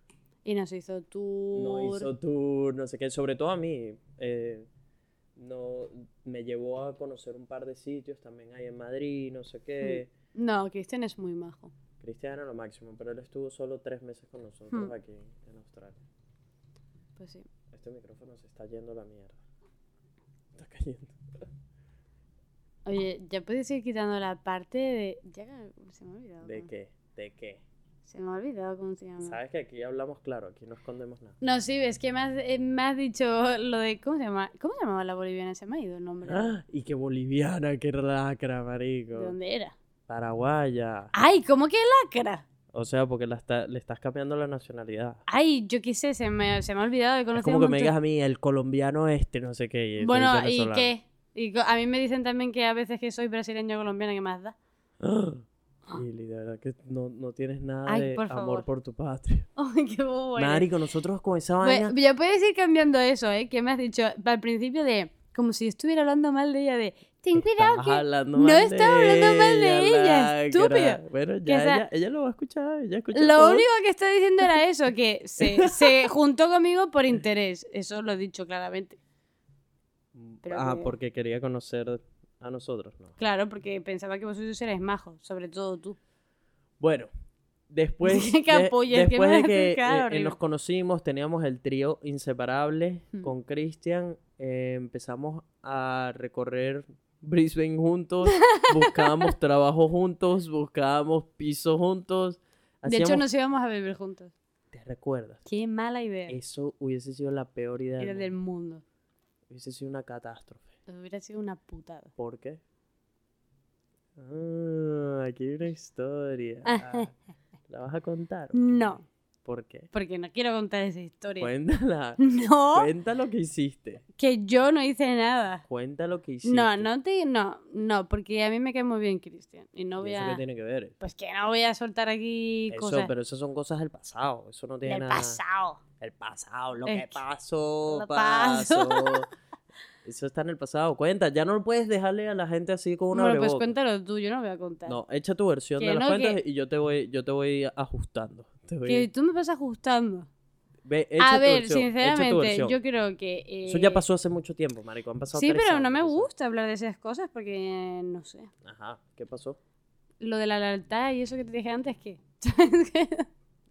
Y nos hizo tour. No hizo tour, no sé qué. Sobre todo a mí. eh, no, me llevó a conocer un par de sitios también ahí en Madrid, no sé qué. No, Cristian es muy majo. Cristian era lo máximo, pero él estuvo solo tres meses con nosotros Hmm. aquí en Australia. Pues sí. Este micrófono se está yendo a la mierda. Está cayendo. Oye, ya puedes ir quitando la parte de. Ya se me ha olvidado. ¿De qué? ¿De qué? Se me ha olvidado cómo se llama. Sabes que aquí hablamos claro, aquí no escondemos nada. No, sí, ves que me has, eh, me has dicho lo de. ¿Cómo se llama? ¿Cómo se llamaba la boliviana? Se me ha ido el nombre. Ah, y qué boliviana, qué lacra, marico. ¿De dónde era? Paraguaya. ¡Ay! ¿Cómo que lacra? O sea, porque la está- le estás cambiando la nacionalidad. Ay, yo qué sé, se me, se me ha olvidado de Es conocer como un que me digas a mí el colombiano este, no sé qué. y Bueno, ¿y qué? Y a mí me dicen también que a veces que soy brasileño o colombiana, ¿qué más da? Lili, de verdad que no, no tienes nada Ay, de por amor por tu patria. Ay, qué bobo. Marico, nosotros con esa Pues, vaina. ya puedes ir cambiando eso, ¿eh? Que me has dicho al principio de. Como si estuviera hablando mal de ella, de. Ten cuidado que. no estaba hablando mal de ella, estúpido. Bueno, Que ya esa- ella, ella lo va a escuchar. Ella escucha Lo todo. único que está diciendo era eso, que se, se juntó conmigo por interés. Eso lo he dicho claramente. Pero ah, que- porque quería conocer a nosotros, ¿no? Claro, porque pensaba que vosotros erais majos, sobre todo tú. Bueno, después, de, que después me de hace que cara eh, eh, horrible. nos conocimos, teníamos el trío inseparable Hmm. con Cristian, eh, empezamos a recorrer Brisbane juntos, buscábamos trabajo juntos, buscábamos piso juntos. De hecho, nos íbamos a vivir juntos. ¿Te recuerdas? Qué mala idea. Eso hubiese sido la peor idea Era del del mundo. mundo. Hubiese sido una catástrofe. Hubiera sido una putada. ¿Por qué? Ah, aquí hay una historia. ¿La vas a contar? No, ¿Por qué? porque no quiero contar esa historia. Cuéntala. No, Cuenta lo que hiciste. que yo no hice nada. Cuenta lo que hiciste. No, no te, no, no, porque a mí me cae muy bien Cristian y no ¿Y voy eso qué a, tiene que ver? pues que no voy a soltar aquí Eso, cosas pero esas son cosas del pasado. Eso no tiene del nada. pasado. El pasado, lo Es que pasó, lo pasó. Eso está en el pasado. Cuenta, ya no puedes dejarle a la gente así con una Bueno, pues cuéntalo tú, yo no voy a contar. No, echa tu versión Que de las cuentas que- y yo te voy, yo te voy ajustando. Te voy- Que tú me vas ajustando. Ve, echa A tu ver, versión, echa tu sinceramente, yo creo que... Eso ya eh, pasó hace mucho tiempo, marico. Han pasado Sí, tres pero no me gusta hablar de esas cosas porque, no sé. Ajá, ¿qué pasó? Lo de la lealtad y eso que te dije antes, ¿qué?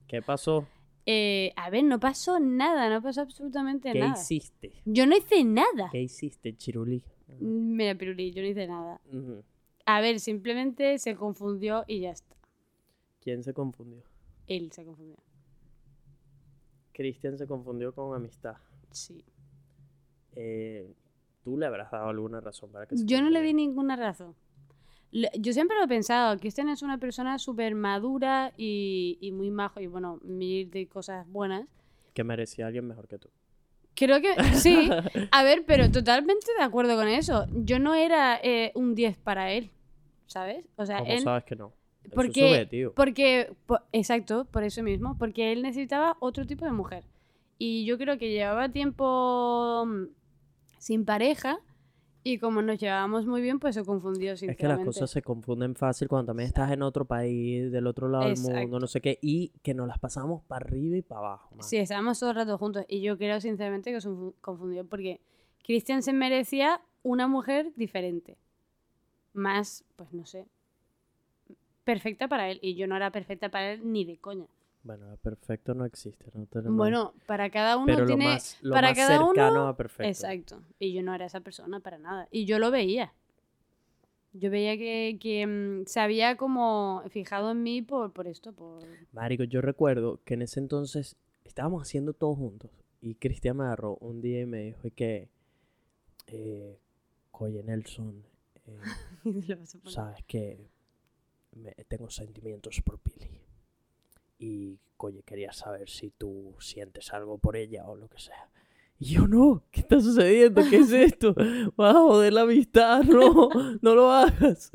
¿Qué pasó? Eh, a ver, no pasó nada, no pasó absolutamente ¿Qué nada. hiciste? Yo no hice nada. ¿Qué hiciste, Chirulí? Mira, Pirulí, yo no hice nada. A ver, simplemente se confundió y ya está. ¿Quién se confundió? Él se confundió. Cristian se confundió con amistad. Sí. Eh, Tú le habrás dado alguna razón para que se Yo no le di ninguna razón. Yo siempre lo he pensado, Cristian es una persona súper madura y, y muy majo y bueno, mil de cosas buenas. Que merecía alguien mejor que tú. Creo que sí. A ver, pero totalmente de acuerdo con eso. Yo no era eh, un 10 para él, ¿sabes? O sea, ¿Cómo él... sabes que no? Porque, subjetivo. porque, po- exacto, por eso mismo, porque él necesitaba otro tipo de mujer. Y yo creo que llevaba tiempo mm, sin pareja y como nos llevábamos muy bien, pues se confundió, Es que las sinceramente. cosas se confunden fácil cuando también estás en otro país, del otro lado del mundo, no sé qué, y que nos las pasamos para arriba y para abajo. man. Sí, estábamos todo el rato juntos y yo creo sinceramente que se confu- confundió porque Cristian se merecía una mujer diferente. Más, pues no sé, perfecta para él y yo no era perfecta para él ni de coña. Bueno, perfecto no existe, no tenemos... Bueno, para cada uno pero lo tiene... más, lo para más cada uno- cercano a perfecto. Exacto. Y yo no era esa persona para nada. Y yo lo veía. Yo veía que, que mm, se había como fijado en mí por, por esto, por... Marico, yo recuerdo que en ese entonces estábamos haciendo todo juntos. Y Cristian me agarró un día y me dijo que, eh, oye Nelson, eh, sabes que me- tengo sentimientos por Pili. Y, oye, quería saber si tú sientes algo por ella o lo que sea. Y yo, no, ¿qué está sucediendo? ¿Qué es esto? Vas a joder la amistad, no, no lo hagas.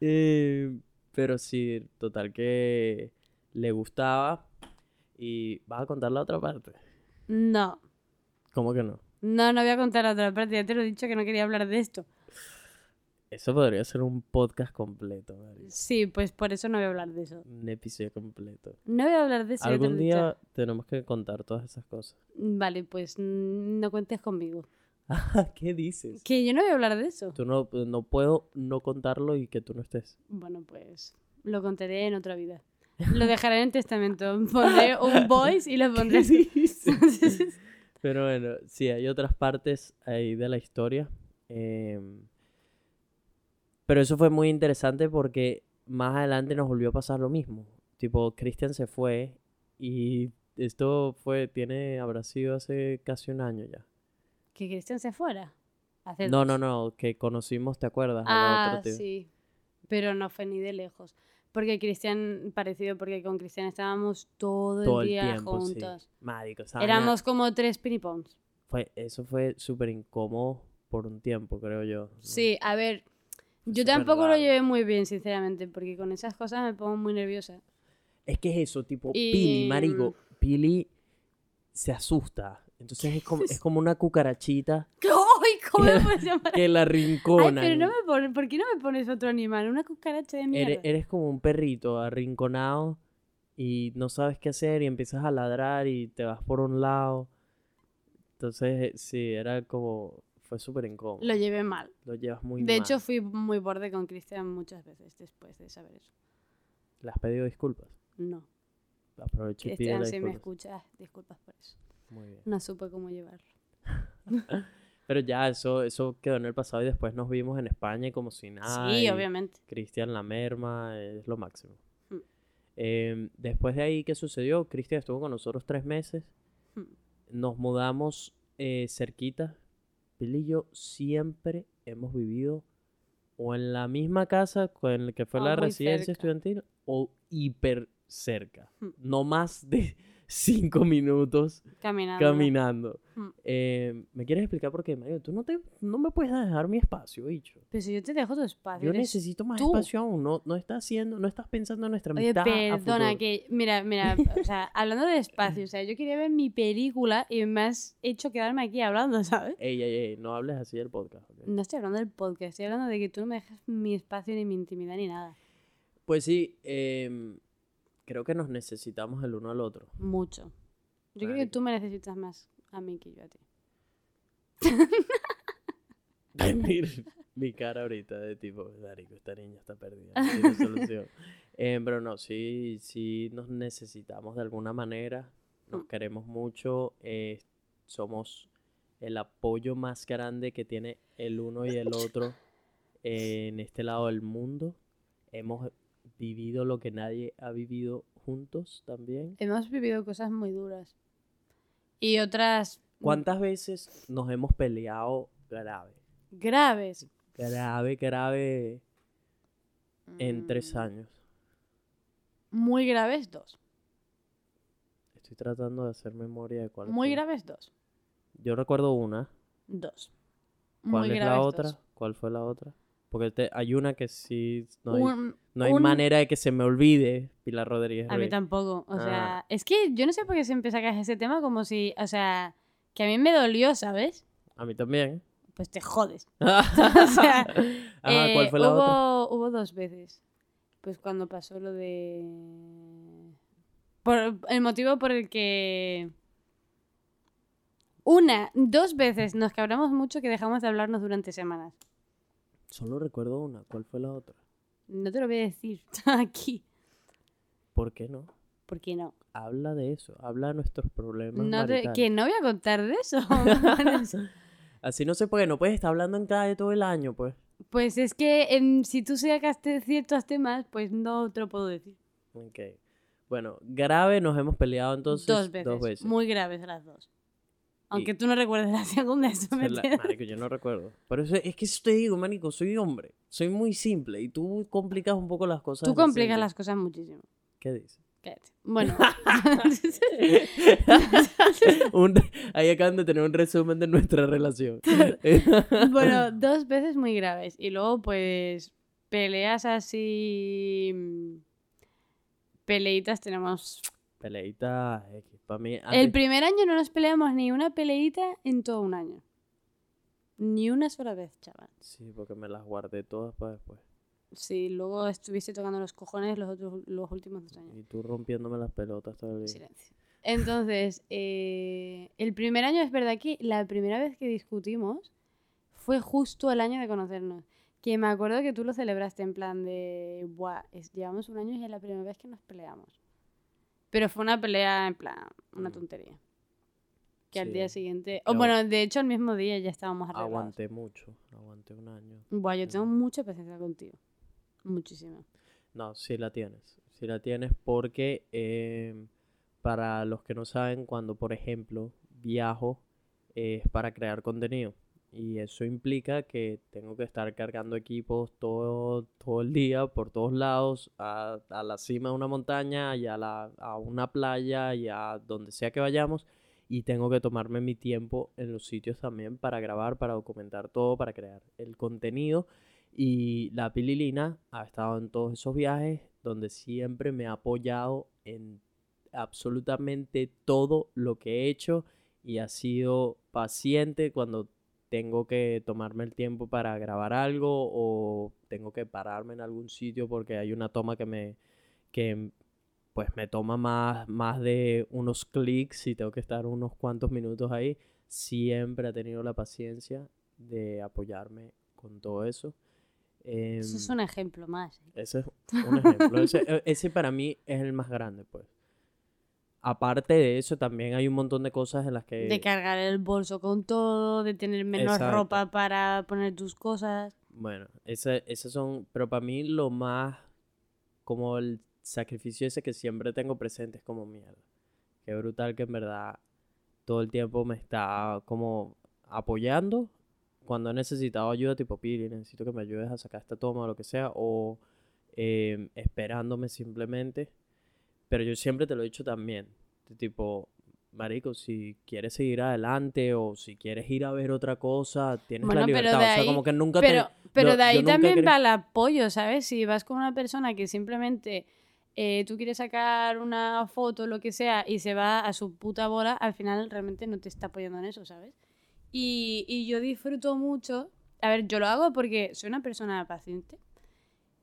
Eh, pero sí, total que le gustaba. Y vas a contar la otra parte. No. ¿Cómo que no? No, no voy a contar la otra parte. Ya te lo he dicho que no quería hablar de esto. Eso podría ser un podcast completo, marico. Sí, pues por eso no voy a hablar de eso. Un episodio completo. No voy a hablar de eso. te Algún día tenemos que contar todas esas cosas. Vale, pues mm, no cuentes conmigo. ¿Qué dices? Que yo no voy a hablar de eso. Tú no, no puedo no contarlo y que tú no estés. Bueno, pues lo contaré en otra vida. Lo dejaré en el testamento. Pondré un voice y lo pondré así. Pero bueno, sí, hay otras partes ahí de la historia. em, pero eso fue muy interesante porque más adelante nos volvió a pasar lo mismo. Tipo, Christian se fue y esto fue, tiene, habrá sido hace casi un año ya. que Cristian se fuera. Hace No, dos. no, no, que conocimos, ¿te acuerdas? Ah, otro sí. Pero no fue ni de lejos. Porque Cristian, parecido, porque con Cristian estábamos todo, Todo el el día tiempo, sí. juntos. Esa vaina Éramos como tres pinipons. Fue, eso fue súper incómodo por un tiempo, creo yo. Sí, a ver, yo tampoco lo llevé muy bien, sinceramente, porque con esas cosas me pongo muy nerviosa. Es que es eso, tipo, Y- Pili, marico, Pili se asusta. Entonces es como, es como una cucarachita ¡Ay, cómo me puedes llamar! que la Ay, rincona. pero no me pones, ¿por qué no me pones otro animal? Una cucaracha de mierda. eres, eres como un perrito arrinconado y no sabes qué hacer y empiezas a ladrar y te vas por un lado. Entonces, sí, era como, fue súper incómodo. Lo llevé mal. Lo llevas muy De mal. hecho, fui muy borde con Cristian muchas veces después de saber eso. ¿Le has pedido disculpas? No. Aprovecha y Cristian, si me escuchas, disculpas por eso. Muy bien. No supe cómo llevarlo. Pero ya, eso, eso quedó en el pasado y después nos vimos en España y como si nada. sí, obviamente. Cristian la merma, es lo máximo. Mm. Em, después de ahí, ¿qué sucedió? Cristian estuvo con nosotros tres meses. Mm. Nos mudamos eh, cerquita. Pili y yo siempre hemos vivido o en la misma casa con la que fue O la residencia cerca. estudiantil o hiper cerca. Mm. No más de cinco minutos Caminando. caminando. Mm. Eh, ¿Me quieres explicar por qué, Mario? Tú no, te, no me puedes dejar mi espacio, bicho. Pero si yo te dejo tu espacio. Yo necesito más tú. espacio aún. No, no estás haciendo, no estás pensando en nuestra Oye, perdona, que. Mira, mira, o sea, hablando de espacio, o sea, yo quería ver mi película y me has hecho quedarme aquí hablando, ¿sabes? Ey, ey, ey, no hables así del podcast. No estoy hablando del podcast, estoy hablando de que tú no me dejas mi espacio ni mi intimidad ni nada. Pues sí, em, creo que nos necesitamos el uno al otro. Mucho. Yo creo que Marico. tú me necesitas más a mí que yo a ti. Mira, mi cara ahorita de tipo, Darico, esta niña está perdida, no tiene solución. Em, pero no, sí, sí nos necesitamos de alguna manera, nos Mm. queremos mucho, eh, somos el apoyo más grande que tiene el uno y el otro en este lado del mundo. Hemos vivido lo que nadie ha vivido juntos también. Hemos vivido cosas muy duras. Y otras ¿Cuántas veces nos hemos peleado grave? graves. Grave, grave en tres Mm, años. Muy graves, dos. Estoy tratando de hacer memoria de cuál Muy fue. graves, dos. Yo recuerdo una. Dos. ¿Cuál Muy es la otra? dos. ¿Cuál fue la otra? Porque te- hay una que sí no hay, Un- no hay un- manera de que se me olvide Pilar Rodríguez. A mí tampoco. O Ah. sea, es que yo no sé por qué siempre sacas ese tema como si, o sea, que a mí me dolió, ¿sabes? A mí también. Pues te jodes. Ajá, sea, ¿cuál Eh, fue la hubo, otra? Hubo dos veces. Pues cuando pasó lo de... Por el motivo por el que... Una, dos veces nos cabramos mucho que dejamos de hablarnos durante semanas. Solo recuerdo una. ¿Cuál fue la otra? No te lo voy a decir aquí. ¿Por qué no? ¿Por qué no? Habla de eso. Habla de nuestros problemas no te- que no voy a contar de eso. Así no sé por qué. No puedes estar hablando en cada de todo el año, pues. pues es que em, si tú sacaste ciertos temas, pues no te lo puedo decir. Ok. Bueno, grave nos hemos peleado entonces dos veces. Dos veces. Muy graves las dos. Aunque tú no recuerdes la segunda, eso me Se la- entiendes. Marico, yo no recuerdo. Pero eso- es que eso te digo, marico, soy hombre. Soy muy simple y tú complicas un poco las cosas. Tú complicas las cosas muchísimo. ¿Qué dices? Cállate. Bueno, Un- ahí acaban de tener un resumen de nuestra relación. bueno, dos veces muy graves. Y luego, pues, peleas así. mm, Peleitas tenemos. Peleita X. Para mí, El primer año no nos peleamos ni una peleita en todo un año. Ni una sola vez, chaval. Sí, porque me las guardé todas para después. Sí, luego estuviste tocando los cojones los otros los últimos dos años. Y tú rompiéndome las pelotas todo el día. Silencio. Entonces, eh, el primer año es verdad que la primera vez que discutimos fue justo el año de conocernos. Que me acuerdo que tú lo celebraste en plan de, buah, es- llevamos un año y es la primera vez que nos peleamos. Pero fue una pelea en plan, una Mm. tontería. Que al día siguiente, o bueno, de hecho el mismo día ya estábamos arreglados. Aguanté mucho, aguanté un año. Buah, yo tengo mucha paciencia contigo. Muchísima. No, sí la tienes. Sí la tienes porque eh, para los que no saben, cuando por ejemplo viajo eh, es para crear contenido. Y eso implica que tengo que estar cargando equipos todo, todo el día, por todos lados, a, a la cima de una montaña y a, la, a una playa y a donde sea que vayamos. Y tengo que tomarme mi tiempo en los sitios también para grabar, para documentar todo, para crear el contenido. Y la Pililina ha estado en todos esos viajes donde siempre me ha apoyado en absolutamente todo lo que he hecho y ha sido paciente cuando tengo que tomarme el tiempo para grabar algo o tengo que pararme en algún sitio porque hay una toma que me que pues me toma más, más de unos clics y tengo que estar unos cuantos minutos ahí. Siempre ha tenido la paciencia de apoyarme con todo eso. Eso es Em, un ejemplo más. ¿eh? ese es un ejemplo. Ese, e- ese para mí es el más grande, pues. Aparte de eso, también hay un montón de cosas en las que... De cargar el bolso con todo, de tener menos Exacto. ropa para poner tus cosas. Bueno, esos son... Pero para mí lo más... Como el sacrificio ese que siempre tengo presente es como mierda. Qué brutal que en verdad todo el tiempo me está como apoyando cuando he necesitado ayuda tipo Pili, necesito que me ayudes a sacar esta toma o lo que sea, o eh, esperándome simplemente. Pero yo siempre te lo he dicho también, de tipo, marico, si quieres seguir adelante o si quieres ir a ver otra cosa, tienes Bueno, la pero libertad. de o sea, ahí- como que nunca te- Pero, pero yo- de ahí también va el apoyo, ¿sabes? Si vas con una persona que simplemente eh, tú quieres sacar una foto lo que sea y se va a su puta bola, al final realmente no te está apoyando en eso, ¿sabes? Y, y yo disfruto mucho. A ver, yo lo hago porque soy una persona paciente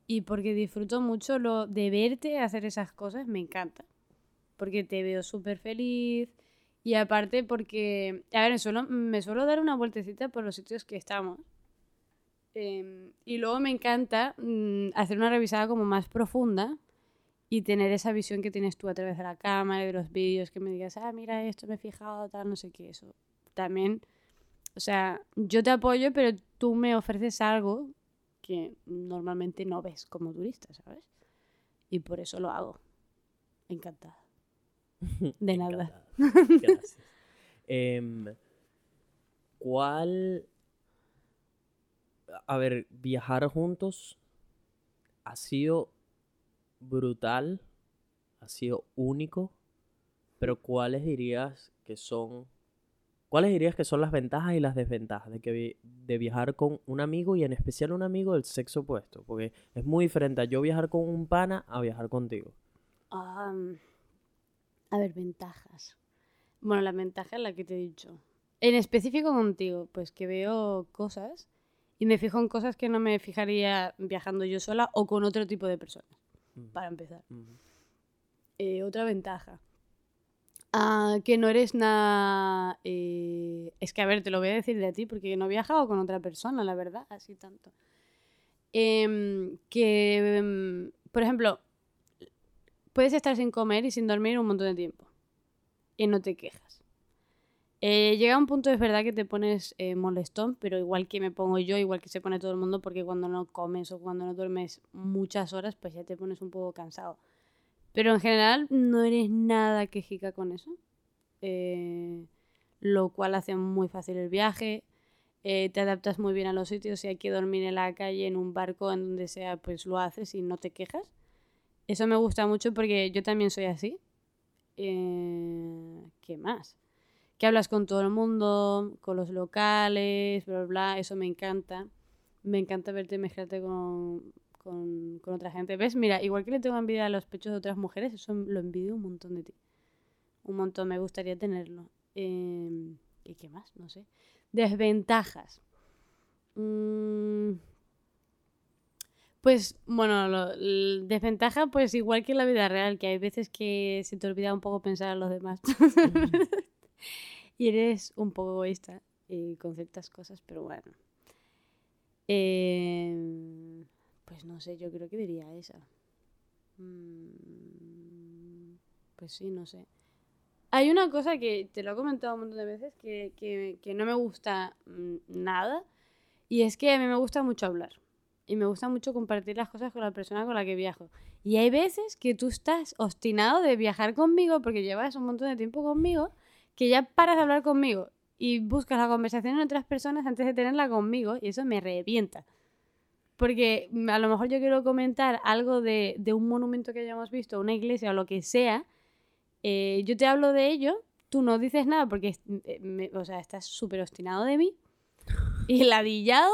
y porque disfruto mucho lo de verte hacer esas cosas, me encanta. Porque te veo súper feliz y aparte porque, a ver, me suelo dar una vueltecita por los sitios que estamos. Em, y luego me encanta mm, hacer una revisada como más profunda y tener esa visión que tienes tú a través de la cámara de los vídeos, que me digas, ah, mira esto, me he fijado, tal, no sé qué, eso. También, o sea, yo te apoyo, pero tú me ofreces algo que normalmente no ves como turista, ¿sabes? Y por eso lo hago. Encantada. De nada. Gracias. Em, ¿Cuál... A ver, viajar juntos ha sido brutal, ha sido único, pero ¿cuáles dirías que son... ¿Cuáles dirías que son las ventajas y las desventajas de, que vi- de viajar con un amigo y en especial un amigo del sexo opuesto? Porque es muy diferente a yo viajar con un pana a viajar contigo. A ver, ventajas. Bueno, la ventaja es la que te he dicho. En específico contigo, pues que veo cosas y me fijo en cosas que no me fijaría viajando yo sola o con otro tipo de personas, Ujú, para empezar. ujú. Eh, otra ventaja. Ah, que no eres nada... eh, Es que, a ver, te lo voy a decir de ti porque no he viajado con otra persona, la verdad, así tanto. Em, que, em, por ejemplo, puedes estar sin comer y sin dormir un montón de tiempo y no te quejas. Eh, llega un punto, es verdad, que te pones eh, molestón, pero igual que me pongo yo, igual que se pone todo el mundo, porque cuando no comes o cuando no duermes muchas horas, pues ya te pones un poco cansado. Pero en general no eres nada quejica con eso, eh, lo cual hace muy fácil el viaje. eh, te adaptas muy bien a los sitios, si hay que dormir en la calle, en un barco, en donde sea, pues lo haces y no te quejas. Eso me gusta mucho porque yo también soy así. Eh, ¿Qué más? Que hablas con todo el mundo, con los locales, bla, bla, bla. Eso me encanta. Me encanta verte mezclarte con, con, con otra gente. ¿Ves? Mira, igual que le tengo envidia a los pechos de otras mujeres, eso lo envidio un montón de ti. Un montón, me gustaría tenerlo. Eh, ¿Y qué más? No sé. Desventajas. Mm, Pues, bueno, lo, desventaja, pues igual que en la vida real, que hay veces que se te olvida un poco pensar en los demás. y eres un poco egoísta eh, con ciertas cosas, pero bueno. Eh, pues no sé, yo creo que diría esa. Mm, Pues sí, no sé. Hay una cosa que te lo he comentado un montón de veces que, que- que no me gusta mm, nada y es que a mí me gusta mucho hablar y me gusta mucho compartir las cosas con la persona con la que viajo. Y hay veces que tú estás obstinado de viajar conmigo porque llevas un montón de tiempo conmigo que ya paras de hablar conmigo y buscas la conversación en otras personas antes de tenerla conmigo y eso me revienta. Porque mm, a lo mejor yo quiero comentar algo de, un monumento que hayamos visto, una iglesia o lo que sea. eh, yo te hablo de ello, tú no dices nada porque es- eh, o sea, estás súper obstinado de mí y ladillado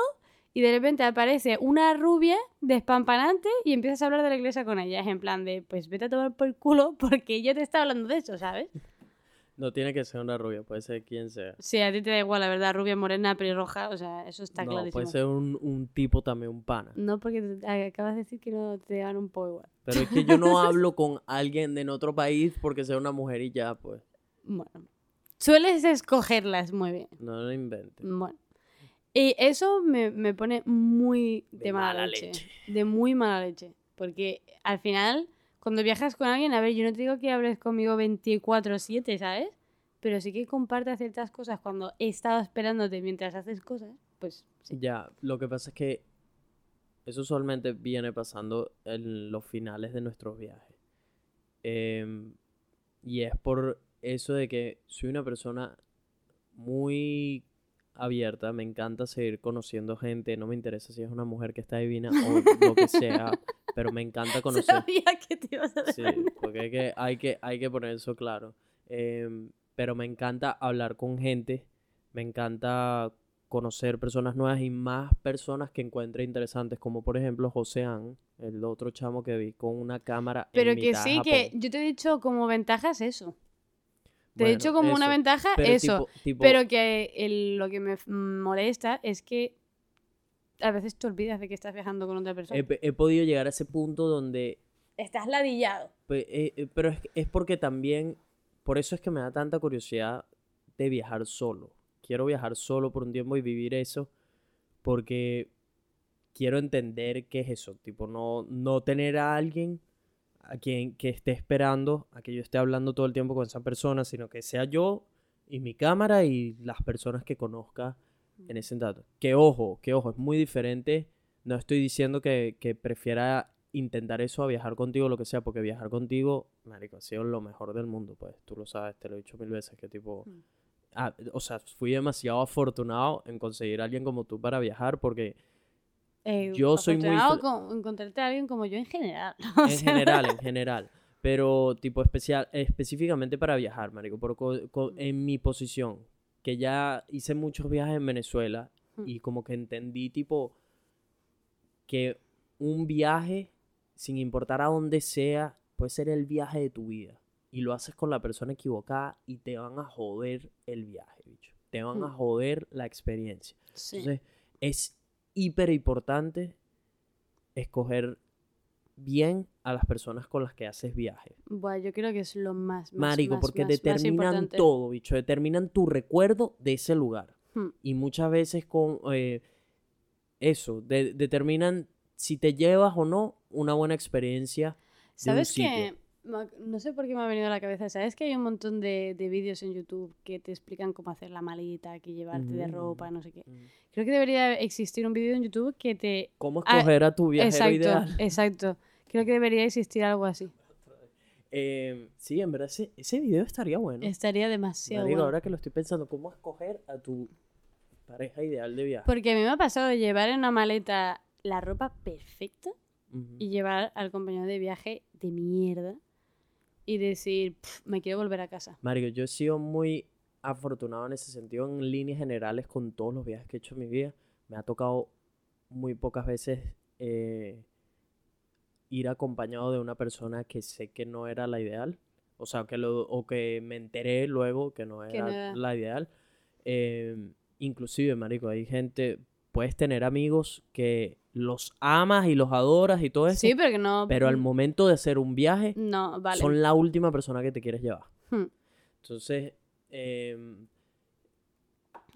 y de repente aparece una rubia despampanante y empiezas a hablar de la iglesia con ella. Es en plan de, pues vete a tomar por culo porque yo te estaba hablando de eso, ¿sabes? No tiene que ser una rubia, puede ser quien sea. Sí, a ti te da igual, la verdad, rubia, morena, pelirroja, o sea, eso está no, clarísimo. puede ser un, un tipo también, un pana. No, porque acabas de decir que no te dan un poco igual. Pero es que yo no hablo con alguien de en otro país porque sea una mujer y ya, pues. Bueno, sueles escogerlas muy bien. No lo inventes. Bueno. Y eso me, me pone muy de, De mala, mala leche. leche. De muy mala leche. Porque al final, cuando viajas con alguien, a ver, yo no te digo que hables conmigo 24-7, ¿sabes? Pero sí que compartas ciertas cosas cuando he estado esperándote mientras haces cosas, pues sí. Ya, lo que pasa es que eso usualmente viene pasando en los finales de nuestros viajes. Em, y es por eso de que soy una persona muy abierta, me encanta seguir conociendo gente, no me interesa si es una mujer que está divina o lo que sea, pero me encanta conocer. Sabía que te ibas a Sí, porque hay que, hay que, hay que poner eso claro. Em, pero me encanta hablar con gente, me encanta conocer personas nuevas y más personas que encuentre interesantes, como por ejemplo Joseán, el otro chamo que vi con una cámara en Pero que mitad sí, que yo te he dicho como ventajas eso. Te he Bueno, dicho como una ventaja pero eso. tipo- tipo- Pero que el- lo que me f- molesta es que a veces te olvidas de que estás viajando con otra persona. he, he podido llegar a ese punto donde Estás ladillado. Pe- eh, eh, pero es, es porque también, por eso es que me da tanta curiosidad de viajar solo. Quiero viajar solo por un tiempo y vivir eso porque quiero entender qué es eso. Tipo, no, no tener a alguien a quien que esté esperando a que yo esté hablando todo el tiempo con esa persona, sino que sea yo y mi cámara y las personas que conozca en ese dato. Que ojo, que ojo, es muy diferente. No estoy diciendo que, que prefiera intentar eso a viajar contigo, lo que sea, porque viajar contigo, marico, ha sido lo mejor del mundo, pues. Tú lo sabes, te lo he dicho mil veces, que tipo... Mm. ah, o sea, fui demasiado afortunado en conseguir a alguien como tú para viajar, porque Eh, Yo soy muy con encontrarte a alguien como yo en general. O en sea, general, en general. Pero tipo especial, específicamente para viajar, marico, por co- co- en mi posición, que ya hice muchos viajes en Venezuela Mm. y como que entendí tipo que un viaje, sin importar a dónde sea, puede ser el viaje de tu vida. Y lo haces con la persona equivocada y te van a joder el viaje, bicho. Te van a joder la experiencia. sí. Entonces, es hiper importante escoger bien a las personas con las que haces viajes. Buah, yo creo que es lo más, más Marico, más, porque más- determinan todo, bicho. Determinan tu recuerdo de ese lugar. Hmm. Y muchas veces con eh, eso, de- determinan si te llevas o no una buena experiencia. de un ¿Sabes sitio. que No sé por qué me ha venido a la cabeza. ¿Sabes que hay un montón de, de vídeos en YouTube que te explican cómo hacer la maleta, qué llevarte de Ujú. ropa, no sé qué? Mm. Creo que debería existir un vídeo en YouTube que te... ¿Cómo Ah, escoger a tu viajero exacto, ideal? exacto. Creo que debería existir algo así. Eh, sí, en verdad ese, ese video estaría bueno. Estaría demasiado Marico, bueno. ahora que lo estoy pensando, ¿cómo escoger a tu pareja ideal de viaje? Porque a mí me ha pasado de llevar en una maleta la ropa perfecta Ujú. y llevar al compañero de viaje de mierda y decir, "Pf, me quiero volver a casa. Marico, yo he sido muy afortunado en ese sentido en líneas generales con todos los viajes que he hecho en mi vida. Me ha tocado muy pocas veces eh, ir acompañado de una persona que sé que no era la ideal. O sea, que lo, o que me enteré luego que no Que era no era. la ideal. Eh, inclusive, marico, hay gente, puedes tener amigos que los amas y los adoras y todo eso, Sí, pero que no. pero al momento de hacer un viaje No, vale. son la última persona que te quieres llevar. Hmm. Entonces, Y,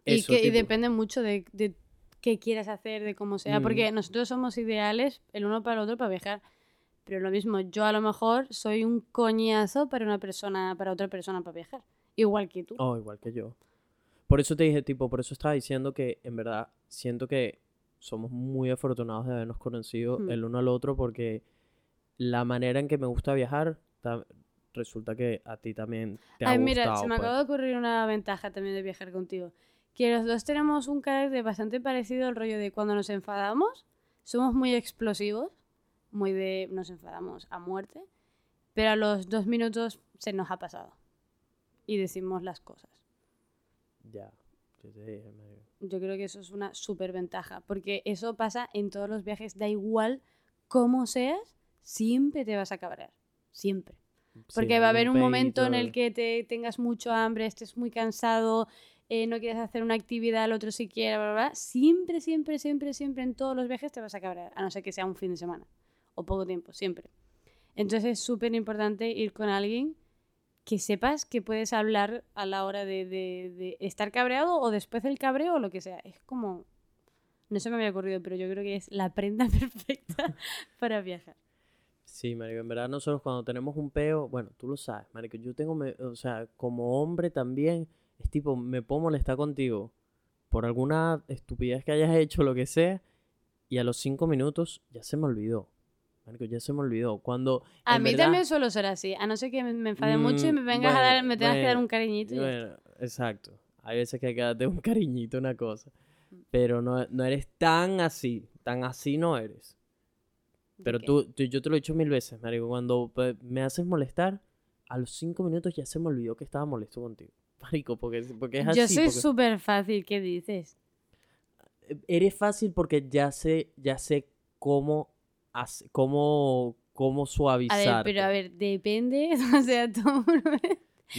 eso, que, y depende mucho de, de qué quieras hacer, de cómo sea. Mm. Porque nosotros somos ideales el uno para el otro para viajar. Pero lo mismo, yo a lo mejor soy un coñazo para una persona, para otra persona para viajar. Igual que tú. Oh, igual que yo. Por eso te dije, tipo, por eso estaba diciendo que en verdad siento que somos muy afortunados de habernos conocido el uno al otro porque la manera en que me gusta viajar ta- resulta que a ti también te ha Ay, mira, gustado. se me pues. acaba de ocurrir una ventaja también de viajar contigo. Que los dos tenemos un carácter bastante parecido al rollo de cuando nos enfadamos, somos muy explosivos, muy de nos enfadamos a muerte, pero a los dos minutos se nos ha pasado y decimos las cosas. Ya, yo te dije, marico. Yo creo que eso es una súper ventaja, porque eso pasa en todos los viajes, da igual cómo seas, siempre te vas a cabrear, siempre. Porque Sí, va a haber un momento en el que te tengas mucho hambre, estés muy cansado, eh, no quieres hacer una actividad, el otro si quiere, bla, bla, bla. Siempre, siempre, siempre, siempre en todos los viajes te vas a cabrear, a no ser que sea un fin de semana o poco tiempo, siempre. Entonces es súper importante ir con alguien que sepas que puedes hablar a la hora de, de- estar cabreado o después del cabreo o lo que sea. Es como... No se me había ocurrido, pero yo creo que es la prenda perfecta para viajar. Sí, marico, en verdad nosotros cuando tenemos un peo, bueno, tú lo sabes, marico, yo tengo, o sea, como hombre también, es tipo, me puedo molestar contigo por alguna estupidez que hayas hecho, lo que sea, y a los cinco minutos ya se me olvidó, marico, ya se me olvidó. Cuando, A mí verdad- también suelo ser así, a no ser que me- me enfade mucho y me Mm, vengas a dar, bueno, me tengas que dar bueno, un cariñito. y ya. Bueno, exacto. Hay veces que hay que darte un cariñito, una cosa. Mm. Pero no, no eres tan así. Tan así no eres. ¿De Pero tú, tú- yo te lo he dicho mil veces, marico. Cuando pues, me haces molestar, a los cinco minutos ya se me olvidó que estaba molesto contigo. Marico, porque, porque es así. Yo soy porque- súper fácil, ¿qué dices? Eres fácil porque ya sé, ya sé cómo, cómo, cómo A ver, suavizar. pero a ver, depende, o sea, tú...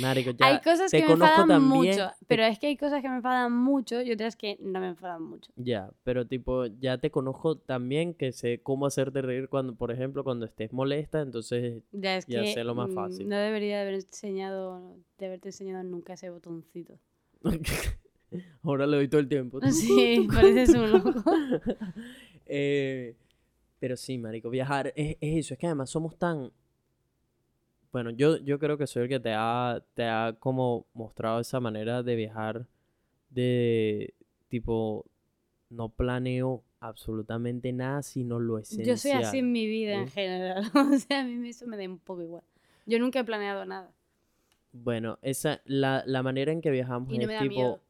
Marico, ya hay cosas te que me enfadan también, mucho, te- pero es que hay cosas que me enfadan mucho y otras que no me enfadan mucho. Ya, pero tipo, ya te conozco también que sé cómo hacerte reír cuando, por ejemplo, cuando estés molesta, entonces Ya es Ya que sé lo más fácil. no debería de haber enseñado, de haberte enseñado nunca ese botoncito. ahora le doy todo el tiempo. Sí, pareces un loco. Eh, pero sí, marico, viajar es, es eso, es que además somos tan... Bueno, yo, yo creo que soy el que te ha, te ha como mostrado esa manera de viajar de tipo, no planeo absolutamente nada sino lo esencial. Yo soy así en mi vida en ¿sí? general, o sea, a mí eso me da un poco igual. Yo nunca he planeado nada Bueno, esa, la, la manera en que viajamos no es tipo, miedo.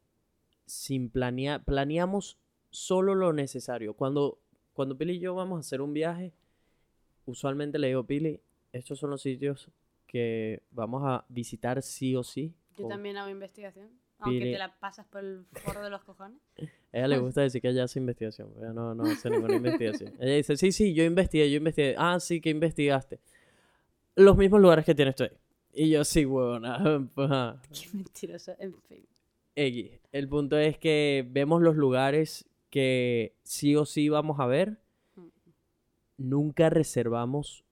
sin planear, planeamos solo lo necesario. Cuando, cuando Pili y yo vamos a hacer un viaje, usualmente le digo, Pili, estos son los sitios que vamos a visitar sí o sí. Yo con-". también hago investigación, aunque te la pasas por el forro de los cojones. A ella le gusta decir que ella hace investigación, ella no, no hace ninguna investigación. Ella dice, sí, sí, yo investigué, yo investigué. Ah, sí, que investigaste. Los mismos lugares que tienes tú ahí. Y yo, sí, huevona. pues, ah. Qué mentiroso, en fin. X. El punto es que vemos los lugares que sí o sí vamos a ver. Nunca reservamos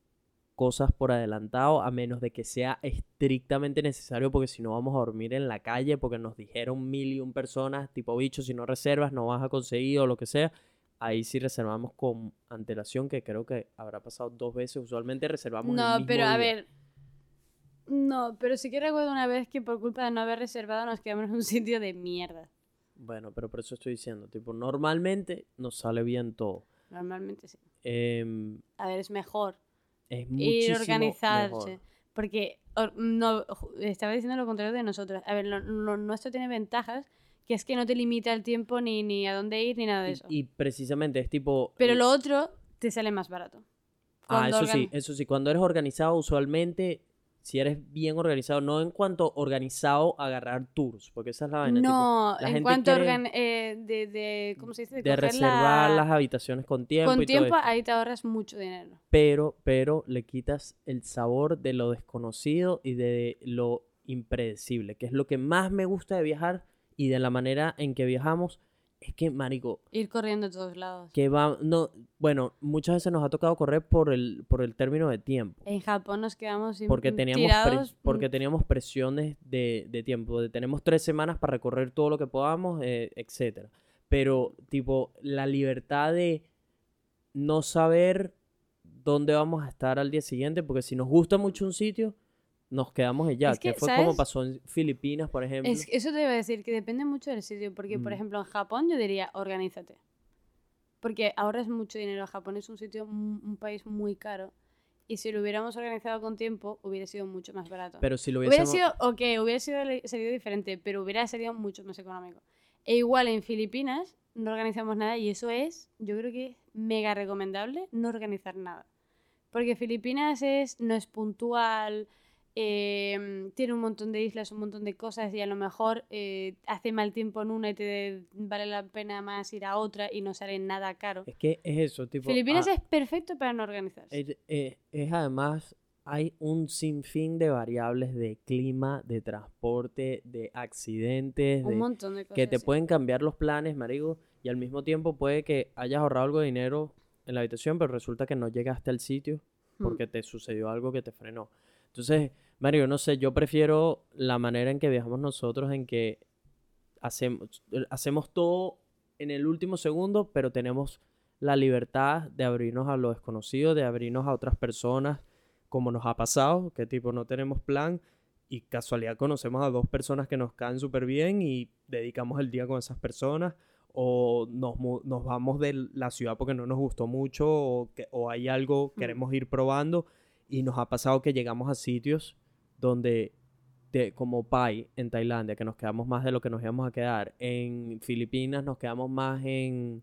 cosas por adelantado a menos de que sea estrictamente necesario porque si no vamos a dormir en la calle porque nos dijeron mil y un personas tipo bicho si no reservas no vas a conseguir o lo que sea ahí sí reservamos con antelación que creo que habrá pasado dos veces usualmente reservamos el No, mismo pero a día. ver. No, pero sí que recuerdo una vez que por culpa de no haber reservado nos quedamos en un sitio de mierda. Bueno pero por eso estoy diciendo tipo normalmente nos sale bien todo Normalmente sí. Em, A ver, es mejor es ir muchísimo organizarse. mejor. Porque or- no, estaba diciendo lo contrario de nosotros. A ver, lo, lo nuestro tiene ventajas, que es que no te limita el tiempo ni, ni a dónde ir ni nada de eso. Y, precisamente es tipo... Pero eh, lo otro te sale más barato. Ah, Cuando eso sí, eso sí. Cuando eres organizado, usualmente, si eres bien organizado, no en cuanto organizado a agarrar tours, porque esa es la vaina. tipo, No, la en gente cuanto organ- eh, de, de, ¿cómo se dice? de reservar la- las habitaciones con tiempo Con y tiempo ahí te ahorras mucho dinero. Pero, pero le quitas el sabor de lo desconocido y de lo impredecible, que es lo que más me gusta de viajar y de la manera en que viajamos, es que, marico, Ir corriendo a todos lados. que va, no, bueno, muchas veces nos ha tocado correr por el, por el término de tiempo. En Japón nos quedamos sin- Porque teníamos, tirados. mm, porque teníamos presiones de, de tiempo. de tenemos tres semanas para recorrer todo lo que podamos, eh, etcétera. Pero, tipo, la libertad de no saber dónde vamos a estar al día siguiente, porque si nos gusta mucho un sitio, nos quedamos allá. Es que, que, fue como ¿sabes? pasó en Filipinas, por ejemplo. Es- eso te iba a decir, que depende mucho del sitio. Porque, por Mm. ejemplo, en Japón yo diría, organízate. Porque ahorras mucho dinero. Japón es un sitio, un, país muy caro. Y si lo hubiéramos organizado con tiempo, hubiera sido mucho más barato. Pero si lo Hubiera hubiésemos... sido, ok, hubiera sido, salido diferente, pero hubiera salido mucho más económico. E igual en Filipinas no organizamos nada y eso es, yo creo que es mega recomendable no organizar nada. Porque Filipinas es, no es puntual, eh, tiene un montón de islas, un montón de cosas y a lo mejor eh, hace mal tiempo en una y te vale la pena más ir a otra y no sale nada caro. Es que es eso, tipo... Filipinas ah, es perfecto para no organizarse. Es, eh, es además, hay un sinfín de variables de clima, de transporte, de accidentes, un de, montón de cosas. que te pueden cambiar los planes, marico, y al mismo tiempo puede que hayas ahorrado algo de dinero en la habitación, pero resulta que no llegaste al sitio Mm. porque te sucedió algo que te frenó. Entonces, Mario, no sé, yo prefiero la manera en que viajamos nosotros, en que hacemos, hacemos todo en el último segundo, pero tenemos la libertad de abrirnos a lo desconocido, de abrirnos a otras personas, como nos ha pasado, que tipo no tenemos plan y casualidad conocemos a dos personas que nos caen súper bien y dedicamos el día con esas personas, o nos, nos vamos de la ciudad porque no nos gustó mucho, o, que, o hay algo, Mm. queremos ir probando, y nos ha pasado que llegamos a sitios donde, de- como Pai en Tailandia, que nos quedamos más de lo que nos íbamos a quedar, en Filipinas nos quedamos más en,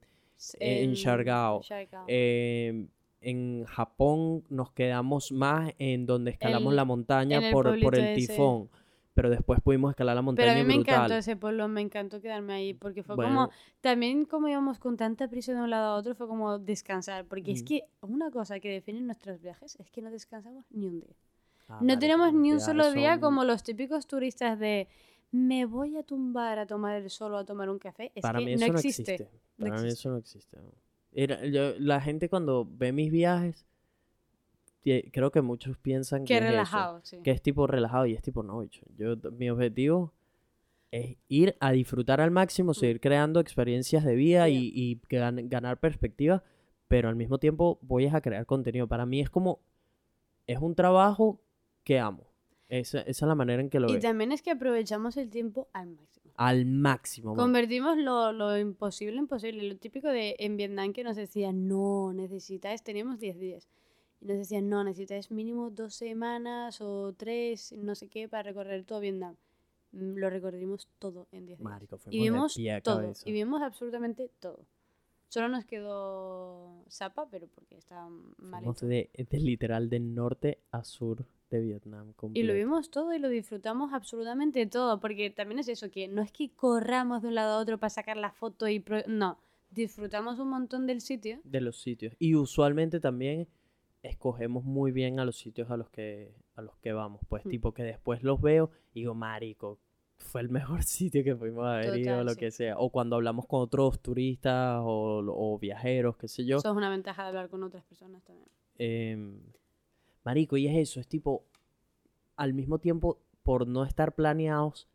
en Siargao. Siargao. eh, en Japón nos quedamos más en donde escalamos El- la montaña en el por, por el ese. tifón. Pero después pudimos escalar la Pero montaña a mí me brutal. encantó ese pueblo, me encantó quedarme ahí, porque fue Bueno. como, también como íbamos con tanta prisa de un lado a otro, fue como descansar, porque es Mm. que una cosa que define nuestros viajes es que no descansamos ni un día. Ah, no marico, tenemos ni un solo día como los típicos turistas de me voy a tumbar a tomar el sol o a tomar un café. Es Para que mí no eso no existe. existe. no Para mí existe. eso no existe. Era- yo- la gente cuando ve mis viajes, creo que muchos piensan que es eso, relajado, sí. que es tipo relajado y es tipo no. bicho. Yo, mi objetivo es ir a disfrutar al máximo, seguir creando experiencias de vida y, y gan- ganar perspectiva, pero al mismo tiempo voy a crear contenido. Para mí es como, es un trabajo que amo. Esa, esa es la manera en que lo Y veo. también es que aprovechamos el tiempo al máximo. Al máximo. Convertimos lo, lo imposible en posible. Lo típico de en Vietnam que nos decían, no, necesitáis, teníamos 10 días. Y nos decían, no, necesitáis mínimo dos semanas o tres, no sé qué, para recorrer todo Vietnam. Mm, Lo recorrimos todo en 10 días. Marico, y vimos todo. cabeza. Y vimos absolutamente todo. Solo nos quedó Zapa, pero porque estaba mal Fuimos de, de literal de norte a sur de Vietnam. Y lo completo. vimos todo y lo disfrutamos absolutamente todo, porque también es eso, que no es que corramos de un lado a otro para sacar la foto y... pro- No, disfrutamos un montón del sitio. de los sitios. Y usualmente también escogemos muy bien a los sitios a los que, a los que vamos. Pues Mm. tipo que después los veo y digo, marico, fue el mejor sitio que fuimos a ver ido, Total, lo sí. que sea. O cuando hablamos con otros turistas o, o viajeros, qué sé yo. Eso es una ventaja de hablar con otras personas también. Em, marico, y es eso, es tipo, al mismo tiempo, por no estar planeados,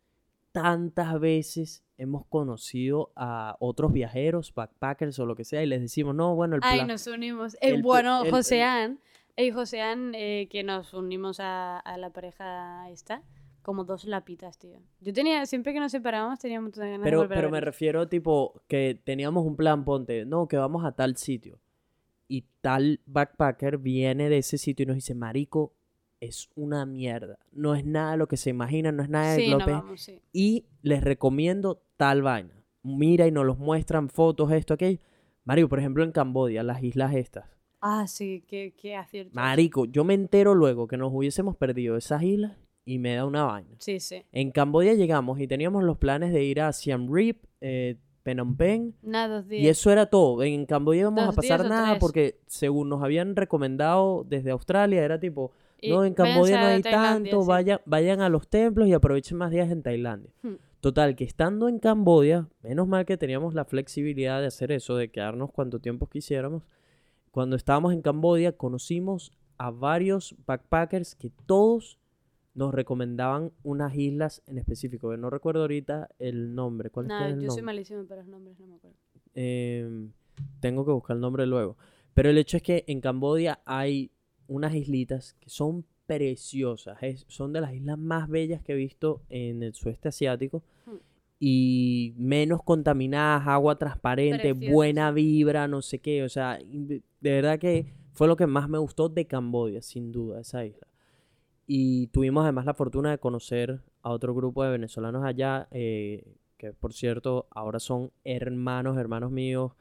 tantas veces hemos conocido a otros viajeros, backpackers o lo que sea, y les decimos, no, bueno, el Ay, plan... nos unimos. El bueno, el- el- Joseán, y Joseán, eh, que nos unimos a, a la pareja esta, como dos lapitas, tío. Yo tenía, siempre que nos separábamos, tenía un montón de ganas de Pero, volver a pero me refiero, tipo, que teníamos un plan, ponte, no, que vamos a tal sitio. Y tal backpacker viene de ese sitio y nos dice, marico, es una mierda. No es nada lo que se imagina, no es nada de Sí, no Glope. vamos, sí. y les recomiendo tal vaina. Mira y nos los muestran fotos, esto, aquello. Marico, por ejemplo, en Cambodia, las islas estas. Ah, sí, qué, qué acierto. Marico, yo me entero luego que nos hubiésemos perdido esas islas y me da una vaina. Sí, sí. En Cambodia llegamos y teníamos los planes de ir a Siem Reap, eh, Phnom Penh, Nada, dos días. y eso era todo. En Cambodia íbamos a Dos pasar días o nada porque según nos habían recomendado desde Australia, era tipo, Y no, en Cambodia no a hay tanto, sí. vaya- vayan a los templos y aprovechen más días en Tailandia. Hmm. Total, que estando en Camboya, menos mal que teníamos la flexibilidad de hacer eso, de quedarnos cuanto tiempo quisiéramos. Cuando estábamos en Camboya, conocimos a varios backpackers que todos nos recomendaban unas islas en específico. No recuerdo ahorita el nombre. ¿Cuál es el yo soy malísimo para los nombres, no me acuerdo. Em, tengo que buscar el nombre luego. Pero el hecho es que en Camboya hay unas islitas que son preciosas. es- son de las islas más bellas que he visto en el sudeste asiático. Hmm. Y menos contaminadas, agua transparente, Precioso. buena vibra, no sé qué. O sea, de verdad que fue lo que más me gustó de Camboya, sin duda, esa isla. Y tuvimos además la fortuna de conocer a otro grupo de venezolanos allá, eh, que por cierto ahora son hermanos, hermanos míos,